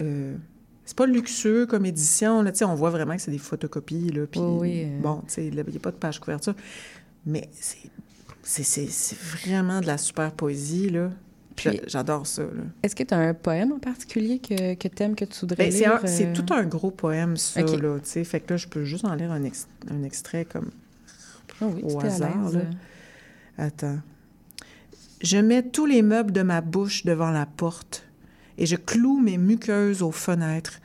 Speaker 8: euh, c'est pas luxueux comme édition, là. Tu sais, on voit vraiment que c'est des photocopies, là. Puis
Speaker 7: Oui, oui, euh.
Speaker 8: bon, tu sais, il n'y a pas de page couverture. Mais c'est... Vraiment de la super poésie, là. J'adore ça.
Speaker 7: Est-ce que tu as un poème en particulier que, que tu aimes, que tu voudrais
Speaker 8: Ben,
Speaker 7: lire?
Speaker 8: c'est
Speaker 7: euh?
Speaker 8: tout un gros poème, ça,
Speaker 7: Ok.
Speaker 8: là, tu sais. Fait que là, je peux juste en lire un, ex- un extrait comme
Speaker 7: Ah oui,
Speaker 8: au hasard, là.
Speaker 7: euh.
Speaker 8: Attends. Je mets tous les meubles de ma bouche devant la porte et je cloue mes muqueuses aux fenêtres.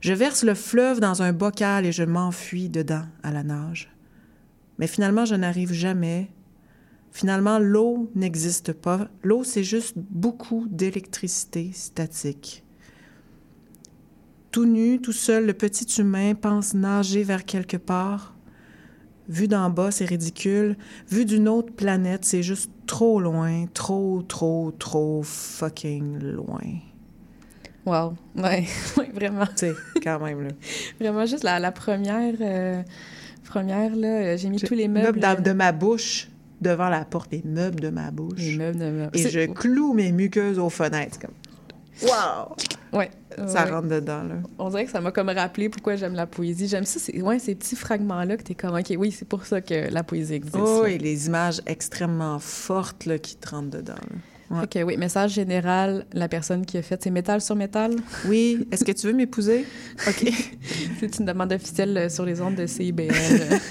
Speaker 8: Je verse le fleuve dans un bocal et je m'enfuis dedans à la nage. Mais finalement, je n'arrive jamais. Finalement, l'eau n'existe pas. L'eau, c'est juste beaucoup d'électricité statique. Tout nu, tout seul, le petit humain pense nager vers quelque part. Vu d'en bas, c'est ridicule. Vu d'une autre planète, c'est juste trop loin, trop, trop, trop fucking loin.
Speaker 7: Wow. Ouais, ouais, vraiment.
Speaker 8: Tu sais, quand même, là.
Speaker 7: Vraiment, juste la, la première, euh, première, là, euh, j'ai mis tous les meubles.
Speaker 8: Meubles de ma bouche devant la porte, les meubles de ma bouche.
Speaker 7: Les meubles de ma-
Speaker 8: Et je cloue mes muqueuses aux fenêtres. Comme... Wow!
Speaker 7: Ouais.
Speaker 8: Ça
Speaker 7: ouais.
Speaker 8: rentre dedans, là.
Speaker 7: On dirait que ça m'a comme rappelé pourquoi j'aime la poésie. J'aime ça, c'est ouais, ces petits fragments-là que t'es comme, OK, oui, c'est pour ça que la poésie existe.
Speaker 8: Oh,
Speaker 7: là.
Speaker 8: et les images extrêmement fortes là, qui te rentrent dedans. là. Ouais.
Speaker 7: Fait que oui, message général, la personne qui a fait, c'est métal sur métal.
Speaker 8: Oui, est-ce que tu veux m'épouser? OK.
Speaker 7: c'est une demande officielle euh, sur les ondes de CIBL.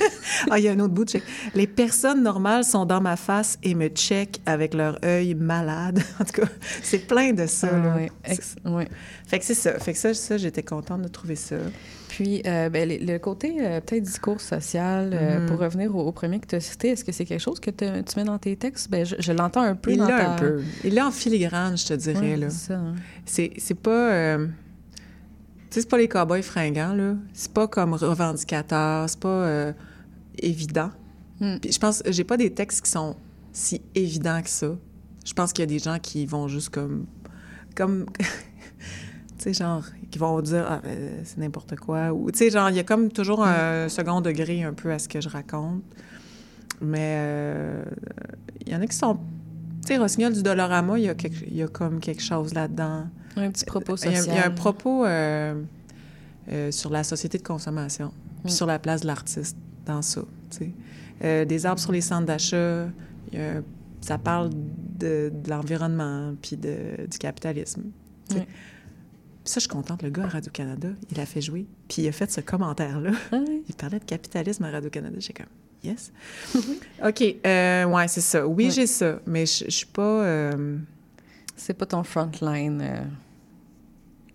Speaker 8: Ah, il y a un autre bout de check. Les personnes normales sont dans ma face et me checkent avec leur œil malade. En tout cas, c'est plein de ça.
Speaker 7: Ah, ouais, ex- ouais.
Speaker 8: Fait que c'est ça. Fait que ça, ça j'étais contente de trouver ça.
Speaker 7: Puis, euh, ben, le, côté euh, peut-être discours social, euh,
Speaker 8: Mhm.
Speaker 7: pour revenir au, au premier que tu as cité, est-ce que c'est quelque chose que tu mets dans tes textes? Ben, je, je l'entends un peu
Speaker 8: Il
Speaker 7: dans ta...
Speaker 8: un peu. Il l'a en filigrane, je te dirais.
Speaker 7: Ouais, c'est hein.
Speaker 8: C'est, c'est pas... euh, Tu sais, c'est pas les cow-boys fringants, là. C'est pas comme revendicateur, c'est pas euh, évident.
Speaker 7: Hmm.
Speaker 8: Puis je pense... J'ai pas des textes qui sont si évidents que ça. Je pense qu'il y a des gens qui vont juste comme... Comme... tu sais, genre, qui vont dire, ah, euh, c'est n'importe quoi. Ou, tu sais, genre, il y a comme toujours un second degré un peu à ce que je raconte. Mais euh, il y en a qui sont. Tu sais, Rossignol du Dolorama, il y, a quelque- il y a comme quelque chose là-dedans.
Speaker 7: Un petit propos
Speaker 8: Il y a-
Speaker 7: social.
Speaker 8: Il y a un propos euh, euh, sur la société de consommation, puis
Speaker 7: Mm.
Speaker 8: sur la place de l'artiste dans ça. Euh, des arbres sur les centres d'achat, ça parle de, de l'environnement puis de- du capitalisme. Puis ça, je suis contente. Le gars à Radio-Canada, il a fait jouer, puis il a fait ce commentaire-là.
Speaker 7: Ah.
Speaker 8: Il parlait de capitalisme à Radio-Canada. J'ai comme, yes. OK, euh, ouais, c'est ça. Oui, j'ai ça, mais je suis pas... euh,
Speaker 7: C'est pas ton frontline. euh,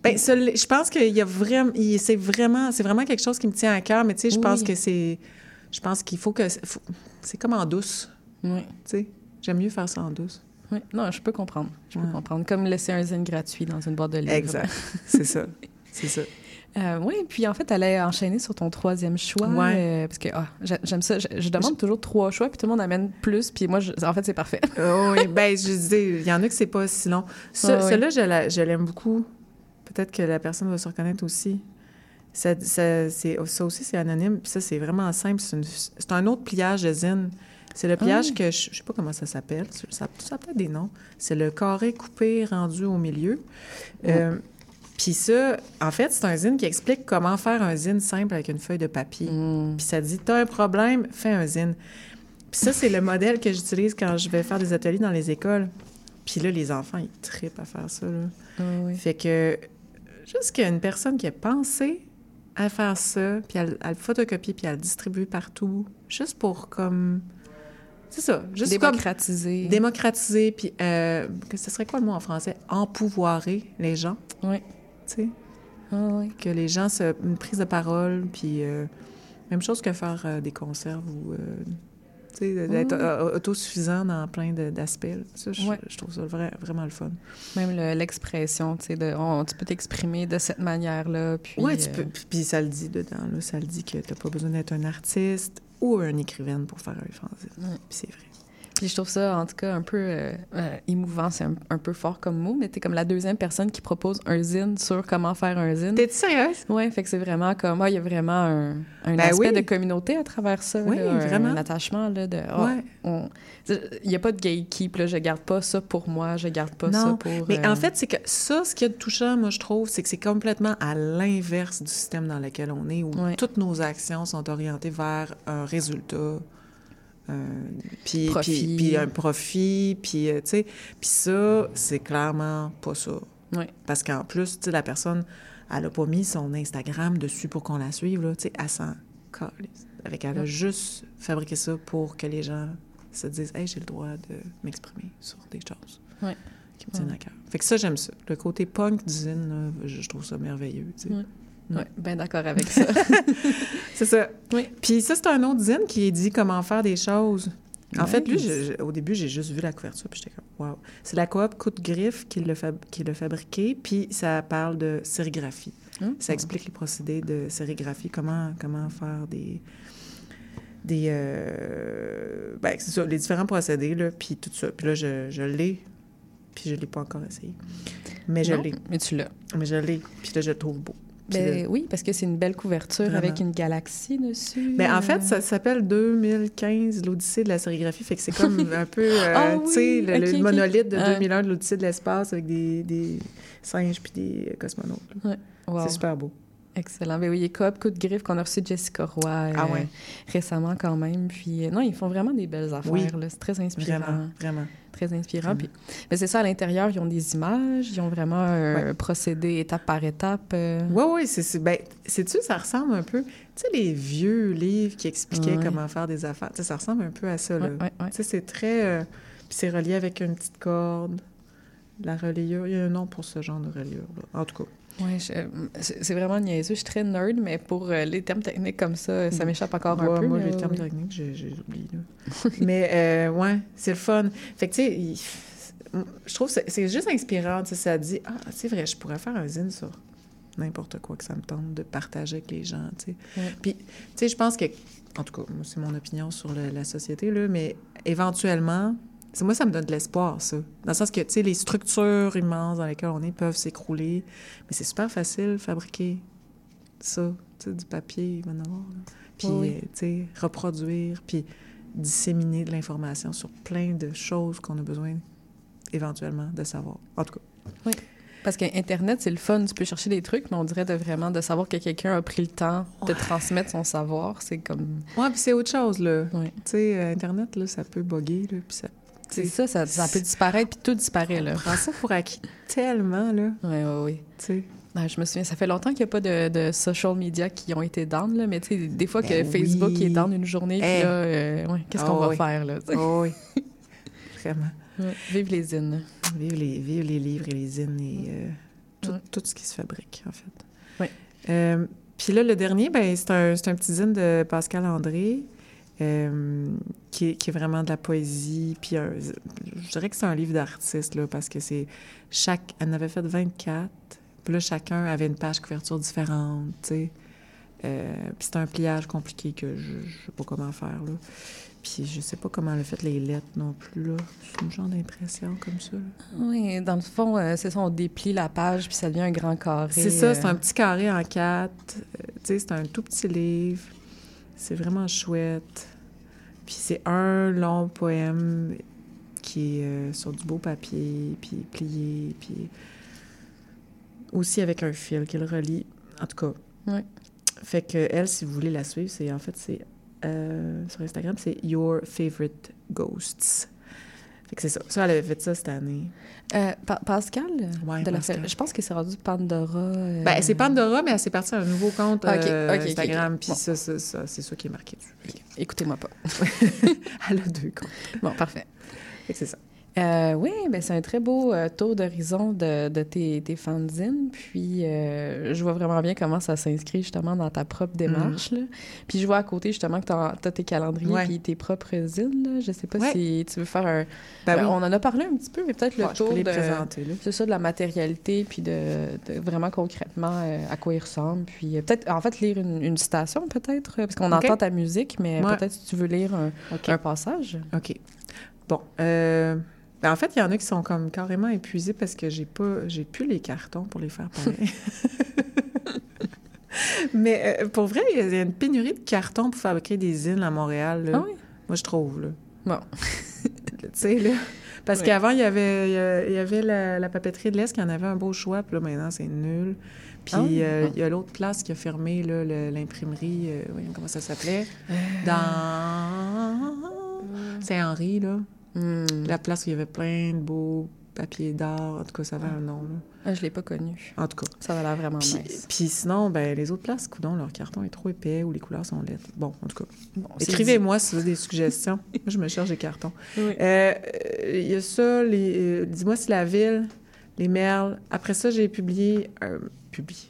Speaker 8: Ben, ça je pense qu'il y a vraiment, il- c'est vraiment, vraiment quelque chose qui me tient à cœur. Mais tu sais, je pense
Speaker 7: Oui.
Speaker 8: que c'est, je pense qu'il faut que, c'est comme en douce.
Speaker 7: Oui.
Speaker 8: Tu sais, j'aime mieux faire ça en douce.
Speaker 7: Oui, non, je peux comprendre. Je peux
Speaker 8: Ouais.
Speaker 7: comprendre. Comme laisser un zine gratuit dans une boîte de livres.
Speaker 8: Exact. c'est ça, c'est ça.
Speaker 7: Euh, oui, puis en fait, elle a enchaîné sur ton troisième choix.
Speaker 8: Ouais.
Speaker 7: euh, parce que ah, j'ai- j'aime ça. Je, je demande toujours trois choix, puis tout le monde amène plus, puis moi, je- en fait, c'est parfait.
Speaker 8: Oh, oui, ben, je disais, il y en a que c'est pas si long. Ce-. Celui-là, je la- je l'aime beaucoup. Peut-être que la personne va se reconnaître aussi. Ça, ça aussi, c'est anonyme. Puis ça, c'est vraiment simple. C'est un autre pliage de zine. C'est le pliage
Speaker 7: Ah.
Speaker 8: que je, je sais pas comment ça s'appelle. Ça, ça a peut-être des noms. C'est le carré coupé rendu au milieu. Euh, puis ça, en fait, c'est un zine qui explique comment faire un zine simple avec une feuille de papier. Puis ça dit, t'as un problème, fais un zine. Puis ça, c'est le modèle que j'utilise quand je vais faire des ateliers dans les écoles. Puis là, les enfants, ils trippent à faire ça. Là.
Speaker 7: Ah oui.
Speaker 8: Fait que, juste qu'il y a une personne qui a pensé à faire ça, puis à, le- à le photocopier, puis à le distribuer partout, juste pour comme... C'est ça, juste
Speaker 7: Démocratiser.
Speaker 8: comme démocratiser, puis euh, que ce serait quoi le mot en français? Empouvoirer les gens,
Speaker 7: Oui.
Speaker 8: Tu sais?
Speaker 7: Ah oui.
Speaker 8: Que les gens, se, une prise de parole, puis euh, même chose que faire euh, des conserves ou... euh, tu sais, d'être
Speaker 7: Ouais.
Speaker 8: euh, autosuffisant dans plein d'aspects. Ça, je,
Speaker 7: Ouais.
Speaker 8: je trouve ça vrai- vraiment le fun.
Speaker 7: Même le- l'expression, tu sais, de on- tu peux t'exprimer de cette manière-là, puis...
Speaker 8: Oui, tu peux. Puis- ça le dit dedans, là. Ça le dit que t'as pas besoin d'être un artiste ou un écrivaine pour faire un fanzine. Puis c'est vrai.
Speaker 7: Puis je trouve ça, en tout cas, un peu euh, euh, émouvant. C'est un, un peu fort comme mot, mais t'es comme la deuxième personne qui propose un zine sur comment faire un zine.
Speaker 8: T'es sérieuse?
Speaker 7: Oui, fait que c'est vraiment comme... ah, il y a vraiment un, un
Speaker 8: Ben
Speaker 7: aspect
Speaker 8: oui.
Speaker 7: de communauté à travers ça.
Speaker 8: Oui,
Speaker 7: là,
Speaker 8: vraiment.
Speaker 7: Un attachement, là, de...
Speaker 8: Ouais.
Speaker 7: on- Il n'y a pas de gatekeep, là. Je garde pas ça pour moi, je garde pas ça pour...
Speaker 8: mais
Speaker 7: euh,
Speaker 8: en fait, c'est que ça, ce qui est touchant, moi, je trouve, c'est que c'est complètement à l'inverse du système dans lequel on est, où
Speaker 7: Ouais.
Speaker 8: toutes nos actions sont orientées vers un résultat. Euh, puis,
Speaker 7: Profit.
Speaker 8: puis, puis un profit, puis, euh, tu sais, puis ça, c'est clairement pas ça. Parce qu'en plus, tu sais, la personne, elle a pas mis son Instagram dessus pour qu'on la suive, là, tu sais, elle s'en. Avec elle a juste fabriqué ça pour que les gens se disent « Hey, j'ai le droit de m'exprimer sur des choses qui me tiennent à cœur. » Fait que ça, j'aime ça. Le côté punk d'usine, je, je trouve ça merveilleux, tu sais.
Speaker 7: Ouais, bien d'accord avec ça.
Speaker 8: C'est ça.
Speaker 7: Oui.
Speaker 8: Puis ça, c'est un autre zine qui dit comment faire des choses. En fait, lui, je- je- au début, j'ai juste vu la couverture, puis j'étais comme, wow. C'est la coop Coup de Griffe qui l'a fab- qui fabriqué, puis ça parle de sérigraphie.
Speaker 7: Hum.
Speaker 8: Ça explique les procédés de sérigraphie, comment, comment faire des. des euh, ben, c'est ça, les différents procédés, là, puis tout ça. Puis là, je, je l'ai, puis je l'ai pas encore essayé. Mais je l'ai.
Speaker 7: Mais tu l'as.
Speaker 8: Mais je l'ai, puis là, je le trouve beau.
Speaker 7: Ben,
Speaker 8: là-
Speaker 7: oui, parce que c'est une belle couverture
Speaker 8: Vraiment.
Speaker 7: avec une galaxie dessus.
Speaker 8: Ben, en
Speaker 7: euh.
Speaker 8: fait, ça s'appelle 2015, l'Odyssée de la sérigraphie. Fait que c'est comme un peu, euh,
Speaker 7: Ah
Speaker 8: tu sais,
Speaker 7: oui,
Speaker 8: le, monolithe de
Speaker 7: Ah.
Speaker 8: 2001 de l'Odyssée de l'espace avec des, des singes puis des cosmonautes. là.
Speaker 7: Ouais. Wow.
Speaker 8: C'est super beau.
Speaker 7: Excellent. Ben oui, Coop Coup de Griffe qu'on a reçu de Jessica Roy euh,
Speaker 8: Ah ouais.
Speaker 7: récemment quand même. Puis euh, non, ils font vraiment des belles affaires.
Speaker 8: Oui.
Speaker 7: C'est très inspirant.
Speaker 8: Vraiment, vraiment.
Speaker 7: Très inspirant.
Speaker 8: Vraiment.
Speaker 7: Puis, mais c'est ça, à l'intérieur, ils ont des images, ils ont vraiment un procédé étape par étape. euh.
Speaker 8: Oui, oui, c'est... Ben, sais-tu, ça ressemble un peu... Tu sais, les vieux livres qui expliquaient
Speaker 7: Ouais.
Speaker 8: comment faire des affaires, tu sais, ça ressemble un peu à ça, là. Tu sais, c'est très... euh, Puis c'est relié avec une petite corde. La reliure, il y a un nom pour ce genre de reliure, là. En tout cas.
Speaker 7: Ouais, je- c'est vraiment niaiseux. Je suis très nerd, mais pour euh, les termes techniques comme ça, ça m'échappe encore un peu.
Speaker 8: Moi, les
Speaker 7: euh,
Speaker 8: termes
Speaker 7: oui.
Speaker 8: techniques, j'ai oublié. Mais euh, ouais, c'est le fun. Fait que, tu sais, il- je trouve que c'est- juste inspirant. Ça dit, ah, c'est vrai, je pourrais faire un zine sur n'importe quoi que ça me tente de partager avec les gens, tu sais.
Speaker 7: Ouais.
Speaker 8: Puis, tu sais, je pense que, en tout cas, c'est mon opinion sur le- la société, là, mais éventuellement, moi, ça me donne de l'espoir, ça. Dans le sens que, tu sais, les structures immenses dans lesquelles on est peuvent s'écrouler, mais c'est super facile de fabriquer ça, tu sais, du papier, là. Puis,
Speaker 7: Oui,
Speaker 8: euh, tu sais, reproduire, puis disséminer de l'information sur plein de choses qu'on a besoin éventuellement de savoir. En tout cas,
Speaker 7: Oui. Parce qu'Internet, c'est le fun. Tu peux chercher des trucs, mais on dirait de vraiment de savoir que quelqu'un a pris le temps de transmettre son savoir. C'est comme.
Speaker 8: Ouais, puis c'est autre chose, là.
Speaker 7: Ouais.
Speaker 8: Tu sais, euh, Internet, là, ça peut bugger, là, puis ça...
Speaker 7: C'est ça, ça, ça peut disparaître, puis tout disparaît, là.
Speaker 8: On prend ça pour acquis tellement, là.
Speaker 7: Oui, oui, oui.
Speaker 8: Tu sais.
Speaker 7: Ouais, je me souviens, ça fait longtemps qu'il n'y a pas de, de social media qui ont été down, là, mais tu sais, des fois que
Speaker 8: Ben
Speaker 7: Facebook
Speaker 8: oui.
Speaker 7: est down une journée, puis
Speaker 8: Eh.
Speaker 7: là, euh, ouais, qu'est-ce
Speaker 8: Ah
Speaker 7: qu'on va
Speaker 8: oui.
Speaker 7: faire, là?
Speaker 8: Oh, oui. Vraiment.
Speaker 7: Ouais. Vive les zines.
Speaker 8: Vive les, vive les livres et les zines et euh, tout,
Speaker 7: Ouais.
Speaker 8: tout ce qui se fabrique, en fait.
Speaker 7: Ouais.
Speaker 8: Euh, Puis là, le dernier, ben, c'est un, c'est un petit zine de Pascal André, euh, qui, est, qui est vraiment de la poésie. Puis un- je dirais que c'est un livre d'artiste, là, parce que c'est chaque... Elle en avait fait 24. Puis là, chacun avait une page couverture différente, tu sais. Euh, puis c'est un pliage compliqué que je ne sais pas comment faire, là. Puis je sais pas comment elle a fait les lettres non plus, là. C'est une genre d'impression comme ça, là.
Speaker 7: Oui, dans le fond, euh, c'est ça, on déplie la page, puis ça devient un grand carré.
Speaker 8: C'est ça, c'est un petit carré en quatre. Euh, tu sais, c'est un tout petit livre. C'est vraiment chouette. Puis c'est un long poème qui est euh, sur du beau papier, puis plié, puis aussi avec un fil qui le relie. En tout cas.
Speaker 7: Ouais.
Speaker 8: Fait que elle, si vous voulez la suivre, c'est en fait, c'est euh, sur Instagram, c'est Your Favorite Ghosts. Fait que c'est ça. Ça, elle avait fait ça cette année.
Speaker 7: euh, Pa- Pascal,
Speaker 8: Ouais,
Speaker 7: de la
Speaker 8: Pascal.
Speaker 7: fa- je pense que c'est rendu Pandora. euh,
Speaker 8: Ben, c'est Pandora, mais elle s'est partie à un nouveau compte euh, Instagram, puis
Speaker 7: Bon.
Speaker 8: ça, ça, ça, c'est ça qui est marqué dessus.
Speaker 7: Écoutez-moi pas.
Speaker 8: Elle a deux comptes.
Speaker 7: Bon, parfait.
Speaker 8: Fait que c'est ça.
Speaker 7: Euh, oui, ben c'est un très beau euh, tour d'horizon de, de tes, tes fanzines. Puis, euh, je vois vraiment bien comment ça s'inscrit justement dans ta propre démarche. là. Puis, je vois à côté justement que tu as, tes calendriers
Speaker 8: Ouais.
Speaker 7: puis tes propres zines. Là. Je sais pas
Speaker 8: Ouais.
Speaker 7: si tu veux faire un...
Speaker 8: Ben oui.
Speaker 7: On en a parlé un petit peu, mais peut-être le
Speaker 8: Ouais, je peux
Speaker 7: tour
Speaker 8: les
Speaker 7: de...
Speaker 8: présenter.
Speaker 7: C'est ça, de la matérialité, puis de, de vraiment concrètement à quoi il ressemble. Puis peut-être, en fait, lire une, une citation, peut-être, parce qu'on entend ta musique, mais peut-être si tu veux lire un passage.
Speaker 8: OK. Bon. Ben, en fait, il y en a qui sont comme carrément épuisés parce que j'ai pas, j'ai plus les cartons pour les faire pareil. Mais euh, pour vrai, il y a une pénurie de cartons pour fabriquer des zines à Montréal. là.
Speaker 7: Ah oui?
Speaker 8: Moi, je trouve, là.
Speaker 7: Bon.
Speaker 8: tu sais, là. Parce
Speaker 7: Oui.
Speaker 8: qu'avant, il y avait, il y avait la, la papeterie de l'Est qui en avait un beau choix, puis là, maintenant, c'est nul. Puis
Speaker 7: Ah
Speaker 8: euh,
Speaker 7: Ah.
Speaker 8: il y a l'autre place qui a fermé, l'imprimerie, euh, voyons comment ça s'appelait, dans Saint-Henri, là.
Speaker 7: Hmm.
Speaker 8: La place où il y avait plein de beaux papiers d'art. En tout cas, ça avait un nom.
Speaker 7: Ah, je l'ai pas connu.
Speaker 8: En tout cas.
Speaker 7: Ça va l'air vraiment
Speaker 8: Puis,
Speaker 7: nice.
Speaker 8: puis sinon, ben, les autres places, coudon, leur carton est trop épais ou les couleurs sont laides. Bon, en tout cas.
Speaker 7: Bon,
Speaker 8: Écrivez-moi si vous avez des suggestions. Moi, je me cherche des cartons.
Speaker 7: Oui.
Speaker 8: Euh, euh, Il y a ça, les, euh, dis-moi si la ville, les merles. Après ça, j'ai publié, euh, publié.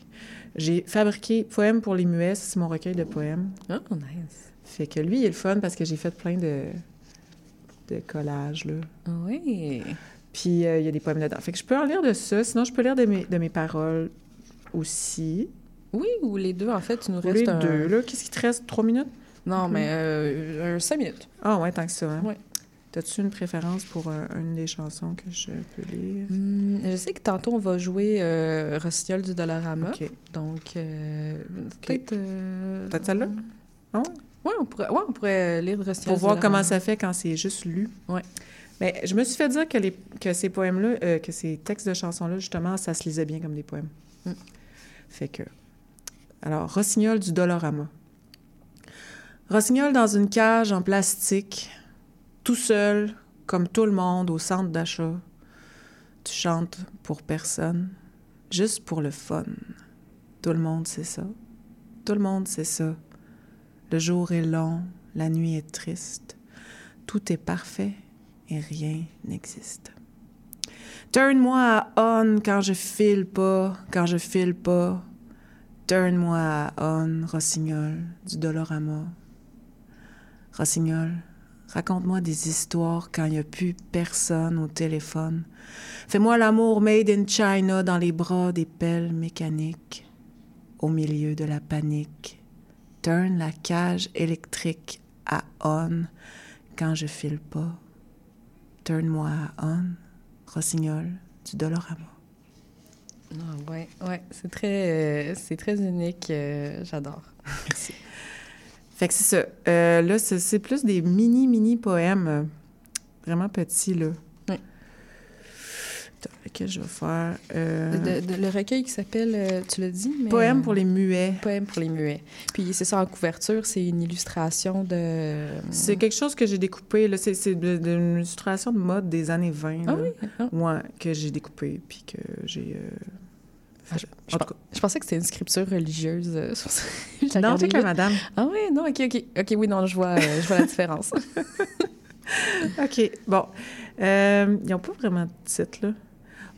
Speaker 8: J'ai fabriqué Poèmes pour les muets, c'est mon recueil de poèmes.
Speaker 7: Oh, nice.
Speaker 8: Fait que lui, il est le fun parce que j'ai fait plein de, de collages, là.
Speaker 7: Oui.
Speaker 8: Puis euh, il y a des poèmes dedans. Fait que je peux en lire de ça. Sinon, je peux lire de mes, de mes paroles aussi.
Speaker 7: Oui, ou les deux, en fait, tu nous
Speaker 8: Ou
Speaker 7: restes
Speaker 8: les
Speaker 7: un...
Speaker 8: deux, là. Qu'est-ce qui te reste? Trois minutes?
Speaker 7: Non, mais euh, cinq minutes.
Speaker 8: Ah ouais, tant que ça. Hein?
Speaker 7: Ouais.
Speaker 8: T'as-tu une préférence pour euh, une des chansons que je peux lire?
Speaker 7: Hmm, je sais que tantôt, on va jouer euh, Rossignol du Dollarama.
Speaker 8: OK.
Speaker 7: Donc, euh, peut-être...
Speaker 8: Peut-être celle-là? Ah Ouais,
Speaker 7: on pourrait, ouais, on pourrait lire Rossignol
Speaker 8: Pour voir comment ça fait quand c'est juste lu.
Speaker 7: Ouais.
Speaker 8: Mais je me suis fait dire que, les, que ces poèmes-là, euh, que ces textes de chansons-là, justement, ça se lisait bien comme des poèmes.
Speaker 7: Mm.
Speaker 8: Fait que... Alors, Rossignol du Dolorama. Rossignol dans une cage en plastique, tout seul, comme tout le monde, au centre d'achat. Tu chantes pour personne, juste pour le fun. Tout le monde sait ça. Tout le monde sait ça. Le jour est long, la nuit est triste. Tout est parfait et rien n'existe. Turn-moi à on quand je file pas, quand je file pas. Turn-moi à on, Rossignol, du Dolorama. Rossignol, raconte-moi des histoires quand il n'y a plus personne au téléphone. Fais-moi l'amour made in China dans les bras des pelles mécaniques, au milieu de la panique. Turn la cage électrique à on quand je file pas. Turn-moi on, Rossignol, du Dolorama.
Speaker 7: Ah, ouais, ouais, c'est très, euh, c'est très unique. euh, J'adore.
Speaker 8: Merci. Fait que c'est ça. Euh, là, c'est plus des mini, mini poèmes, vraiment petits, là. Lequel je vais faire? euh,
Speaker 7: De- de- le recueil qui s'appelle, euh, tu l'as dit, mais...
Speaker 8: Poèmes pour les muets.
Speaker 7: Poèmes pour les muets. Puis c'est ça, en couverture, c'est une illustration de...
Speaker 8: C'est quelque chose que j'ai découpé, là. C'est c'est une illustration de mode des années 20,
Speaker 7: Ah
Speaker 8: là.
Speaker 7: oui? Ah.
Speaker 8: Ouais, que j'ai découpé, puis que j'ai... euh,
Speaker 7: Ah, je, je
Speaker 8: en tout
Speaker 7: pen- je pensais que c'était une scripture religieuse. euh, sur
Speaker 8: Non, la
Speaker 7: vite.
Speaker 8: madame.
Speaker 7: Ah oui, non, OK, OK. OK, oui, non, je vois, euh, je vois la différence.
Speaker 8: OK, bon. Euh, ils n'ont pas vraiment de titre, là.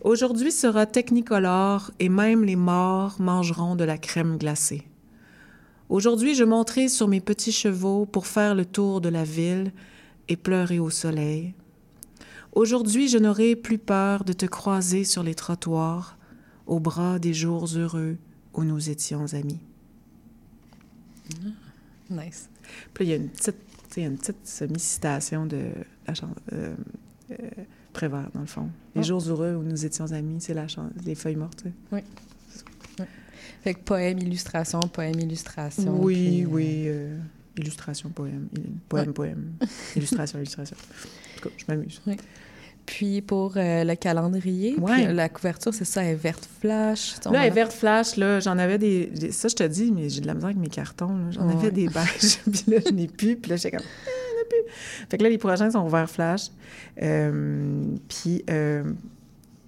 Speaker 8: Aujourd'hui sera technicolore et même les morts mangeront de la crème glacée. Aujourd'hui, je monterai sur mes petits chevaux pour faire le tour de la ville et pleurer au soleil. Aujourd'hui, je n'aurai plus peur de te croiser sur les trottoirs, au bras des jours heureux où nous étions amis.
Speaker 7: nice.
Speaker 8: Puis il y a une petite, une petite semi-citation de la chanson euh, euh, Prévert, dans le fond. Les
Speaker 7: Ah.
Speaker 8: jours heureux où nous étions amis, c'est la chan- les feuilles mortes.
Speaker 7: Oui. Ouais. Fait que poème, illustration, poème, illustration.
Speaker 8: Oui,
Speaker 7: puis, euh,
Speaker 8: oui. euh, illustration, poème. il- Poème,
Speaker 7: Ouais.
Speaker 8: poème. illustration, illustration. En tout cas, je m'amuse.
Speaker 7: Oui. Puis pour euh, le calendrier,
Speaker 8: Ouais.
Speaker 7: la couverture, c'est ça, elle est verte flash.
Speaker 8: Là,
Speaker 7: a-
Speaker 8: les vertes flash, là, j'en avais des, des- Ça, je te dis, mais j'ai de la misère avec mes cartons. J'en
Speaker 7: Ouais.
Speaker 8: avais des beiges, puis là, je n'ai plus. Puis là, j'étais comme, ah, plus. Fait que là, les prochains sont vert flash. Euh, puis, euh,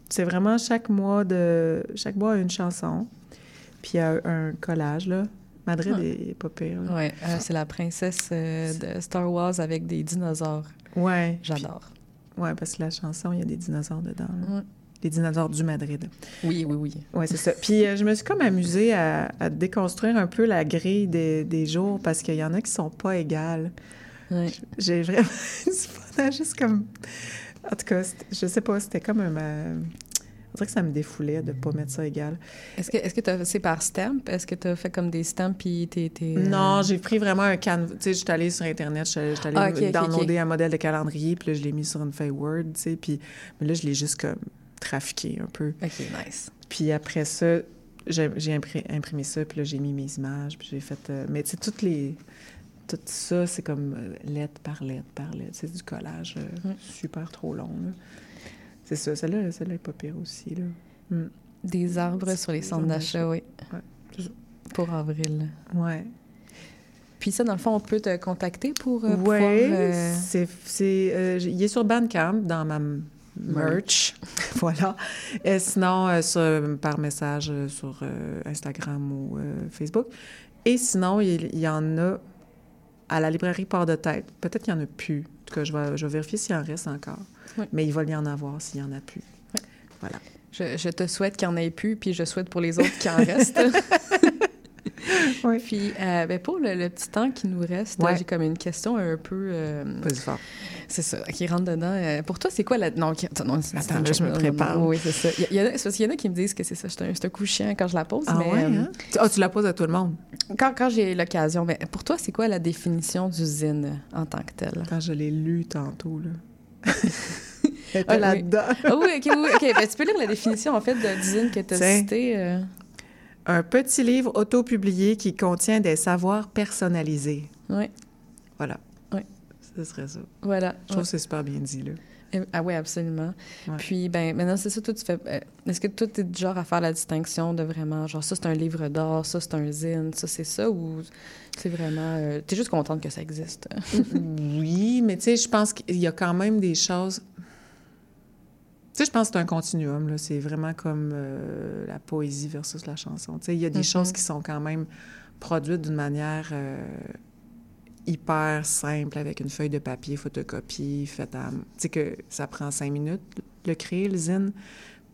Speaker 8: c'est vraiment chaque mois de... Chaque mois une chanson. Puis, il y a un collage, là. Madrid
Speaker 7: Ah.
Speaker 8: est pas pire.
Speaker 7: Ouais, euh, c'est la princesse de Star Wars avec des dinosaures.
Speaker 8: Ouais.
Speaker 7: J'adore.
Speaker 8: Puis- ouais, parce que la chanson, il y a des dinosaures dedans.
Speaker 7: Ouais.
Speaker 8: Des dinosaures du Madrid.
Speaker 7: Oui, oui, oui.
Speaker 8: Oui, c'est ça. Puis euh, je me suis comme amusée à, à déconstruire un peu la grille des, des jours parce qu'il y en a qui sont pas égales.
Speaker 7: Ouais.
Speaker 8: J'ai vraiment du fun à juste comme... En tout cas, je sais pas, c'était comme un... euh, On dirait que ça me défoulait de pas mettre ça égal.
Speaker 7: Est-ce que est-ce que t'as- c'est par stamp? Est-ce que tu as fait comme des stamps puis t'es... t'es, euh,
Speaker 8: Non, j'ai pris vraiment un canevas. Tu sais, j'étais allée sur Internet, j'étais j'étais allée
Speaker 7: Ah,
Speaker 8: downloader un modèle de calendrier, puis là, je l'ai mis sur une feuille Word, tu sais, puis... Mais là, je l'ai juste comme trafiqué un peu.
Speaker 7: OK, nice.
Speaker 8: Puis après ça, j'ai imprimé ça, puis là, j'ai mis mes images, puis j'ai fait... euh, mais tu sais, toutes les... Tout ça, c'est comme euh, lettre par lettre par lettre. C'est du collage euh,
Speaker 7: Mm.
Speaker 8: super trop long. C'est ça. Celle-là, celle-là est pas pire aussi, là. Mm.
Speaker 7: Des arbres sur les centres d'achat, oui.
Speaker 8: Ouais.
Speaker 7: Pour avril.
Speaker 8: Ouais.
Speaker 7: Puis ça, dans le fond, on peut te contacter pour euh,
Speaker 8: Oui,
Speaker 7: euh,
Speaker 8: c'est... il est sur Bandcamp, dans ma merch. voilà. Et sinon, euh, sur- par message euh, sur euh, Instagram ou Facebook. Et sinon, il, il y en a à la librairie Port de Tête. Peut-être qu'il n'y en a plus. En tout cas, je vais, je vais vérifier s'il en reste encore.
Speaker 7: Oui.
Speaker 8: Mais il va y en avoir s'il n'y en a plus. Voilà.
Speaker 7: Je, je te souhaite qu'il n'y en ait plus, puis je souhaite pour les autres qu'il en reste.
Speaker 8: Oui.
Speaker 7: Puis, euh, ben, pour le, le petit temps qui nous reste,
Speaker 8: Ouais.
Speaker 7: j'ai comme une question un peu... euh,
Speaker 8: fort.
Speaker 7: C'est ça, qui rentre dedans. Euh, pour toi, c'est quoi la... Non, qui- attends, non, c'est-
Speaker 8: Attends,
Speaker 7: c'est-
Speaker 8: là, je me prépare.
Speaker 7: Oui, c'est ça. Il y, en a, c'est parce qu'il y en a qui me disent que c'est ça, c'est un, coup chiant quand je la pose,
Speaker 8: Ah
Speaker 7: mais...
Speaker 8: ouais, hein? Tu- tu la poses à tout le monde?
Speaker 7: Quand, quand j'ai l'occasion, ben, pour toi, c'est quoi la définition du zine en tant que tel?
Speaker 8: Quand je l'ai lu tantôt, là.
Speaker 7: Ah, oui.
Speaker 8: là-dedans.
Speaker 7: Ah oui, OK, oui, OK. Ben, tu peux lire la définition, en fait, de zine que tu as citée. euh.
Speaker 8: Un petit livre autopublié qui contient des savoirs personnalisés.
Speaker 7: Oui,
Speaker 8: Voilà. Ce serait ça.
Speaker 7: voilà.
Speaker 8: Je trouve que c'est super bien dit, là.
Speaker 7: Euh, Ah oui, absolument.
Speaker 8: Ouais.
Speaker 7: Puis, ben, maintenant, c'est ça, toi, tu fais... euh, Est-ce que toi, tu es du genre à faire la distinction de vraiment, genre, ça, c'est un livre d'art, ça, c'est un zine, ça, c'est ça, ou c'est vraiment... tu es juste contente que ça existe?
Speaker 8: Oui, mais tu sais, je pense qu'il y a quand même des choses... Tu sais, je pense que c'est un continuum, là. C'est vraiment comme euh, la poésie versus la chanson. Tu sais, il y a des
Speaker 7: Mhm.
Speaker 8: choses qui sont quand même produites d'une manière euh, hyper simple, avec une feuille de papier, photocopie, faite à... Tu sais que ça prend cinq minutes, le créer, le zine.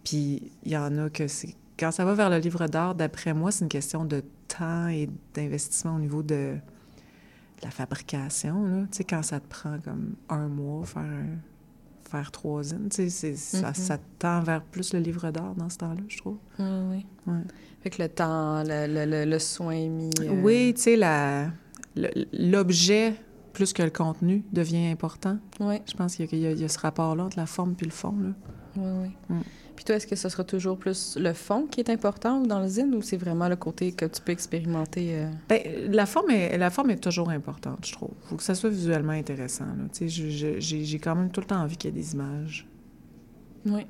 Speaker 8: Puis il y en a que c'est... Quand ça va vers le livre d'art, d'après moi, c'est une question de temps et d'investissement au niveau de la fabrication, là. Tu sais, quand ça te prend comme un mois faire, un- faire trois zines, tu sais, c'est- ça, ça tend vers plus le livre d'art dans ce temps-là, je trouve.
Speaker 7: Ah oui.
Speaker 8: Ouais.
Speaker 7: Fait que le temps, le, le, le, le soin mis... euh,
Speaker 8: Oui, tu sais, la- l'objet plus que le contenu devient important.
Speaker 7: Oui.
Speaker 8: Je pense qu'il y, a- y ce rapport-là entre la forme puis le fond. Là.
Speaker 7: Oui, oui.
Speaker 8: Mm.
Speaker 7: Puis toi, est-ce que ce sera toujours plus le fond qui est important dans le zine ou c'est vraiment le côté que tu peux expérimenter? euh?
Speaker 8: Ben, la forme est, la forme est toujours importante, je trouve. Il faut que ça soit visuellement intéressant. J'ai quand même tout le temps envie qu'il y ait des images.
Speaker 7: Oui.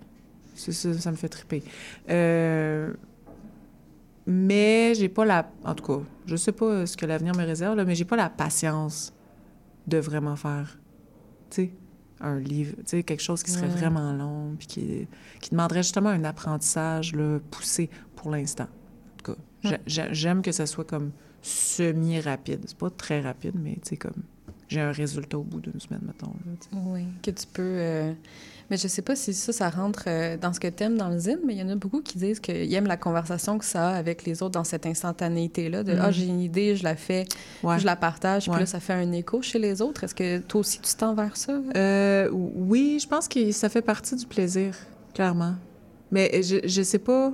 Speaker 8: Ça, ça me fait triper. Euh, mais j'ai pas la... En tout cas, je sais pas ce que l'avenir me réserve, là, mais j'ai pas la patience de vraiment faire, tu sais, un livre, tu sais, quelque chose qui serait
Speaker 7: Ouais.
Speaker 8: vraiment long, puis qui, qui demanderait justement un apprentissage là, poussé pour l'instant. En tout cas,
Speaker 7: Ouais.
Speaker 8: j'aime que ça soit comme semi-rapide. C'est pas très rapide, mais tu sais, comme j'ai un résultat au bout d'une semaine, mettons. là.
Speaker 7: Oui, que tu peux. euh, Mais je sais pas si ça, ça rentre euh, dans ce que tu aimes dans le zine, mais il y en a beaucoup qui disent qu'ils aiment la conversation que ça a avec les autres dans cette instantanéité-là. De
Speaker 8: Mhm.
Speaker 7: Ah, j'ai une idée, je la fais,
Speaker 8: Ouais.
Speaker 7: je la partage, puis
Speaker 8: Ouais.
Speaker 7: là, ça fait un écho chez les autres. Est-ce que toi aussi, tu tends vers ça?
Speaker 8: Euh, oui, je pense que ça fait partie du plaisir, clairement. Mais je, je sais pas.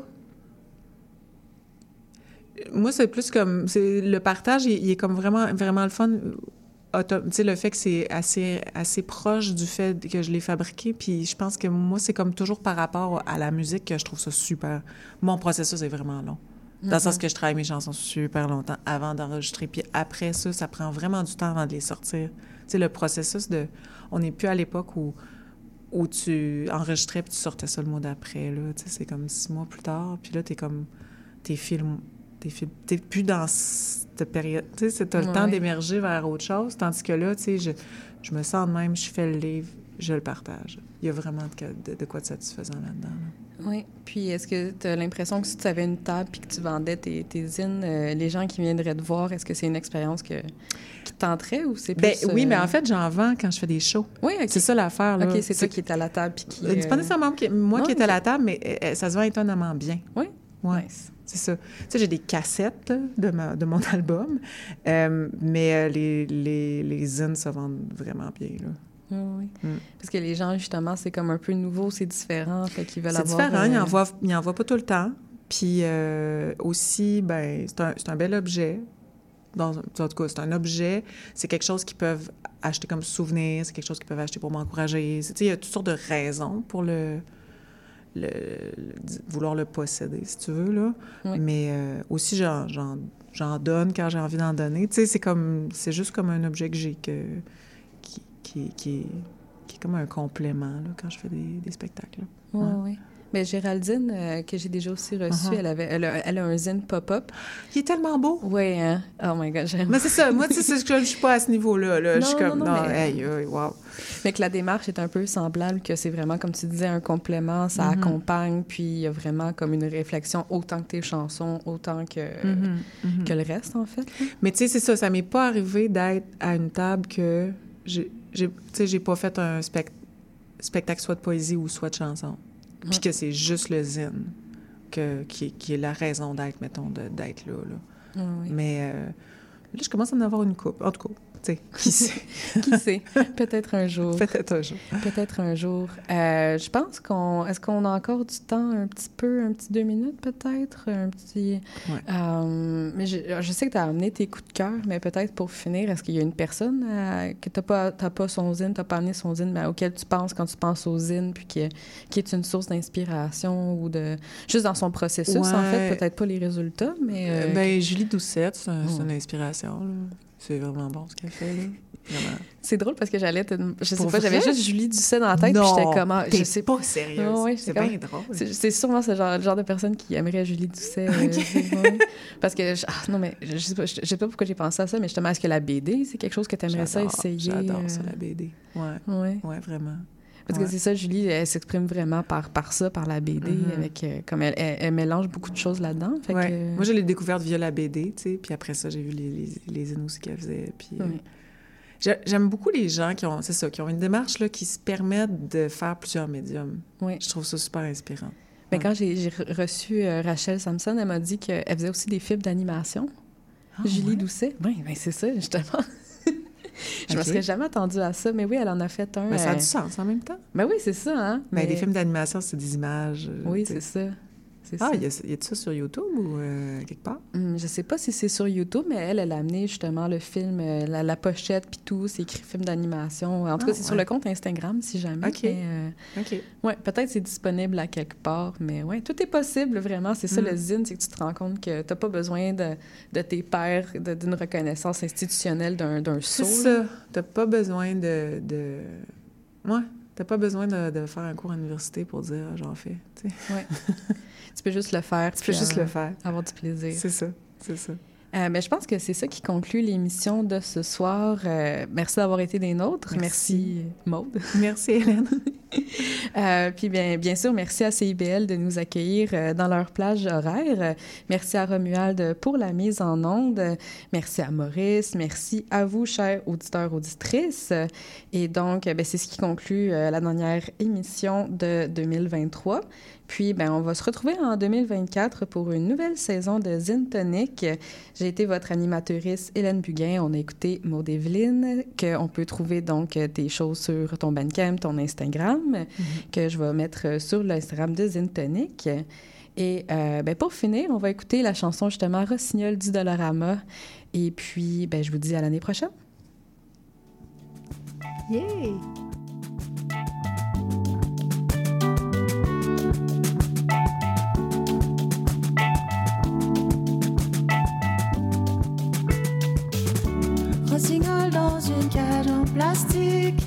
Speaker 8: Moi, c'est plus comme. Le partage, il, il est comme vraiment, vraiment le fun. Tu le fait que c'est assez, assez proche du fait que je l'ai fabriqué. Puis je pense que moi, c'est comme toujours par rapport à la musique que je trouve ça super. Mon processus est vraiment long. Dans le sens
Speaker 7: Mhm.
Speaker 8: que je travaille mes chansons super longtemps avant d'enregistrer. Puis après ça, ça prend vraiment du temps avant de les sortir. Tu sais, le processus de... On n'est plus à l'époque où, où tu enregistrais puis tu sortais ça le mois d'après. Tu c'est comme six mois plus tard. Puis là, t'es comme... T'es film... T'es, plus dans cette période... Tu sais, t'as le temps d'émerger vers autre chose. Tandis que là, tu sais, je, je me sens de même, je fais le livre, je le partage. Il y a vraiment de, de- de quoi de satisfaisant là-dedans. là.
Speaker 7: Oui. Puis est-ce que tu as l'impression que si tu avais une table puis que tu vendais tes, tes zines, euh, les gens qui viendraient te voir, est-ce que c'est une expérience que, qui te tenterait ou c'est plus...
Speaker 8: Ben, oui,
Speaker 7: euh,
Speaker 8: mais en fait, j'en vends quand je fais des shows.
Speaker 7: Oui, OK.
Speaker 8: C'est ça l'affaire. là.
Speaker 7: OK, c'est toi qui est à la table puis qui...
Speaker 8: Euh, C'est pas
Speaker 7: euh,
Speaker 8: nécessairement qui- moi
Speaker 7: Non,
Speaker 8: qui est à la table, mais euh, euh, ça se vend étonnamment bien.
Speaker 7: Oui?
Speaker 8: Ouais. C'est ça. Tu sais, j'ai des cassettes là, de, ma- de mon album, euh, mais euh, les, les, les zines se vendent vraiment bien. Là.
Speaker 7: Oui, oui.
Speaker 8: Mm.
Speaker 7: Parce que les gens, justement, c'est comme un peu nouveau, c'est différent, fait qu'ils veulent
Speaker 8: C'est
Speaker 7: avoir...
Speaker 8: différent, ils
Speaker 7: euh,
Speaker 8: n'en voient, ils en voient pas tout le temps. Puis euh, aussi, ben, c'est un, c'est un bel objet. Dans, en tout cas, c'est un objet. C'est quelque chose qu'ils peuvent acheter comme souvenir. C'est quelque chose qu'ils peuvent acheter pour m'encourager. C'est- tu sais, Il y a toutes sortes de raisons pour le, le- le- vouloir le posséder, si tu veux. Là.
Speaker 7: Oui.
Speaker 8: Mais euh, aussi, j'en, donne quand j'ai envie d'en donner. Tu sais, c'est comme... C'est juste comme un objet que j'ai que, qui, qui, qui est, qui est comme un complément là, quand je fais des, des spectacles. là.
Speaker 7: Oui,
Speaker 8: Ouais.
Speaker 7: oui. Mais Géraldine, euh, que j'ai déjà aussi reçue,
Speaker 8: Uh-huh.
Speaker 7: elle, avait, elle, a, elle a un zine pop-up.
Speaker 8: Il est tellement beau.
Speaker 7: Oui, hein? Oh my God, j'aime.
Speaker 8: Mais c'est ça. Moi, tu sais, je suis pas à ce niveau-là. Là. je suis comme,
Speaker 7: non,
Speaker 8: non,
Speaker 7: non, mais-
Speaker 8: hey, hey, wow.
Speaker 7: Mais que la démarche est un peu semblable, que c'est vraiment, comme tu disais, un complément, ça
Speaker 8: Mhm.
Speaker 7: accompagne, puis il y a vraiment comme une réflexion autant que tes chansons, autant que,
Speaker 8: Mhm, mhm.
Speaker 7: que le reste, en fait.
Speaker 8: Mais tu sais, c'est ça. Ça m'est pas arrivé d'être à une table que j'ai, j'ai- tu sais, j'ai pas fait un spec- spectacle soit de poésie ou soit de chanson. Puis que c'est juste le zine que, qui, est- qui est la raison d'être, mettons, de- d'être là. là.
Speaker 7: Oui.
Speaker 8: Mais euh, là, je commence à en avoir une coupe. En tout cas, tu sais, qui sait?
Speaker 7: Qui sait? Peut-être un jour.
Speaker 8: Peut-être un jour.
Speaker 7: Peut-être un jour. Euh, je pense qu'on... Est-ce qu'on a encore du temps, un petit peu, un petit deux minutes peut-être? Un petit...
Speaker 8: Ouais.
Speaker 7: Euh, mais je, je sais que tu as amené tes coups de cœur, mais peut-être pour finir, est-ce qu'il y a une personne euh, que tu n'as pas, t'as pas son zine, tu n'as pas amené son zine, mais auquel tu penses quand tu penses au zine, puis qui, qui est une source d'inspiration ou de... Juste dans son processus, en fait,
Speaker 8: Ouais.
Speaker 7: peut-être pas les résultats, mais... euh,
Speaker 8: ben, Julie Doucette, c'est un- c'est
Speaker 7: Ouais.
Speaker 8: une inspiration. là. C'est vraiment bon ce qu'elle fait. Là. Vraiment.
Speaker 7: C'est drôle parce que j'allais te... Je sais
Speaker 8: Pour
Speaker 7: pas, j'avais juste Julie Doucet dans la tête, puis
Speaker 8: Non,
Speaker 7: j'étais comme... ah, Je sais
Speaker 8: pas sérieuse.
Speaker 7: Ouais,
Speaker 8: C'est bien drôle.
Speaker 7: C'est sûrement ce genre, le genre de personne qui aimerait Julie Doucet. euh, ouais. Parce que... je- ah, non, mais je sais pas, je je sais pas pourquoi j'ai pensé à ça, mais justement, est-ce que la BD, c'est quelque chose que tu aimerais ça essayer?
Speaker 8: J'adore ça,
Speaker 7: euh,
Speaker 8: la BD. Ouais.
Speaker 7: Ouais.
Speaker 8: Ouais, vraiment.
Speaker 7: Parce
Speaker 8: Ouais.
Speaker 7: que c'est ça, Julie, elle s'exprime vraiment par, par ça, par la BD,
Speaker 8: Mhm.
Speaker 7: avec... euh, comme elle, elle, elle mélange beaucoup de choses là-dedans. Fait
Speaker 8: Ouais.
Speaker 7: que...
Speaker 8: Moi, je l'ai découverte via la BD, tu sais, puis après ça, j'ai vu les, les, les zines aussi qu'elle faisait. Puis, euh,
Speaker 7: Ouais.
Speaker 8: J'aime beaucoup les gens qui ont, c'est ça, qui ont une démarche là, qui se permettent de faire plusieurs médiums. Je trouve ça super inspirant.
Speaker 7: Mais quand j'ai reçu euh, Rachel Samson, elle m'a dit qu'elle faisait aussi des films d'animation.
Speaker 8: Ah,
Speaker 7: Julie? Doucet. Oui, ben c'est ça, justement. Je me
Speaker 8: Ok.
Speaker 7: serais jamais attendue à ça, mais oui, elle en a fait un.
Speaker 8: Ben, ça a
Speaker 7: euh,
Speaker 8: du sens en même temps.
Speaker 7: Ben oui, c'est ça, hein?
Speaker 8: Mais les films d'animation, c'est des images. euh,
Speaker 7: Oui, c'est ça.
Speaker 8: Ah,
Speaker 7: ça.
Speaker 8: y a- y a-tu ça sur YouTube ou euh, quelque part?
Speaker 7: Hum, je sais pas si c'est sur YouTube, mais elle, elle a amené justement le film, euh, la, la pochette, puis tout. C'est écrit film d'animation. En tout
Speaker 8: Ah,
Speaker 7: cas, c'est sur le compte Instagram, si jamais.
Speaker 8: OK.
Speaker 7: Mais, euh,
Speaker 8: OK.
Speaker 7: ouais, peut-être c'est disponible à quelque part, mais ouais, tout est possible, vraiment. C'est ça,
Speaker 8: Mm.
Speaker 7: le zine, c'est que tu te rends compte que t'as pas besoin de, de tes pairs, de- d'une reconnaissance institutionnelle d'un, d'un
Speaker 8: C'est
Speaker 7: saut.
Speaker 8: ça. T'as pas besoin de... de... Ouais. T'as pas besoin de, de faire un cours à l'université pour dire ah, j'en fais.
Speaker 7: Ouais. tu peux juste le faire.
Speaker 8: Tu peux juste
Speaker 7: euh,
Speaker 8: le faire.
Speaker 7: Avoir du plaisir.
Speaker 8: C'est ça. C'est ça.
Speaker 7: Euh, mais je pense que c'est ça qui conclut l'émission de ce soir. Euh, merci d'avoir été des nôtres. Merci,
Speaker 8: Merci.
Speaker 7: Maude.
Speaker 8: Merci, Hélène.
Speaker 7: Euh, puis bien, bien sûr, merci à CIBL de nous accueillir euh, dans leur plage horaire. Merci à Romuald pour la mise en onde. Merci à Maurice. Merci à vous, chers auditeurs, auditrices. Et donc, ben, c'est ce qui conclut euh, la dernière émission de 2023. Puis, ben, on va se retrouver en 2024 pour une nouvelle saison de Zine Tonic. J'ai été votre animatrice Hélène Buguin. On a écouté Maud Evelyne, qu'on peut trouver donc tes choses sur ton Bandcamp, ton Instagram, que je vais mettre euh, sur l'Instagram de Zine Tonic. Et euh, ben, pour finir, on va écouter la chanson justement Rossignol du Dolorama. Et puis, ben, je vous dis à l'année prochaine.
Speaker 6: Yay!
Speaker 12: Rossignol dans une cage en plastique,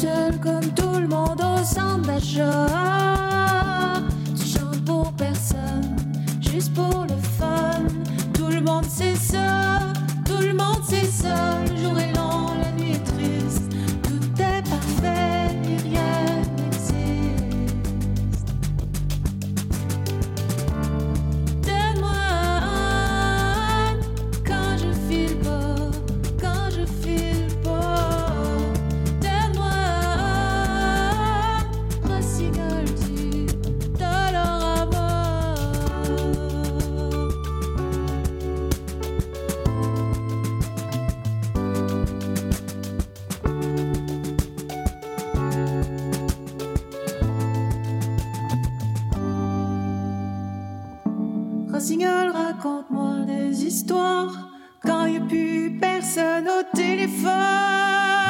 Speaker 12: seul comme tout le monde au centre d'achat. Tu chantes pour personne, juste pour le fun. Tout le monde sait ça, tout le monde sait ça. Rossignol, raconte-moi des histoires quand y a plus personne au téléphone.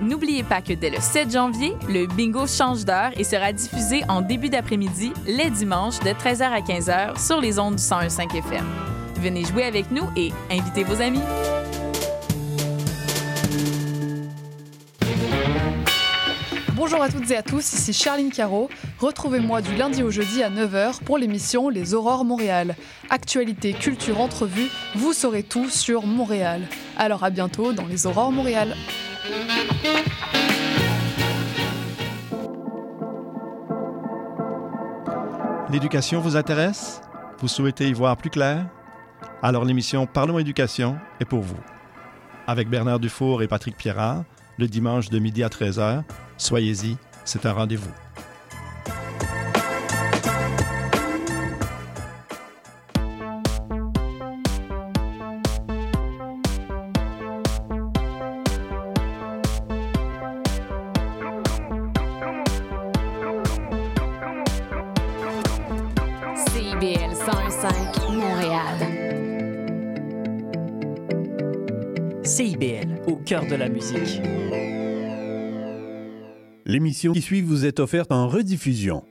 Speaker 13: N'oubliez pas que dès le 7 janvier, le bingo change d'heure et sera diffusé en début d'après-midi, les dimanches, de 13h à 15h sur les ondes du 101.5 FM. Venez jouer avec nous et invitez vos amis.
Speaker 14: Bonjour à toutes et à tous, ici Charline Caro. Retrouvez-moi du lundi au jeudi à 9h pour l'émission Les Aurores Montréal. Actualité, culture, entrevue, vous saurez tout sur Montréal. Alors à bientôt dans Les Aurores Montréal.
Speaker 15: L'éducation vous intéresse? Vous souhaitez y voir plus clair? Alors l'émission Parlons éducation est pour vous. Avec Bernard Dufour et Patrick Pierrard, le dimanche de midi à 13h, soyez-y, c'est un rendez-vous.
Speaker 1: De la musique.
Speaker 16: L'émission qui suit vous est offerte en rediffusion.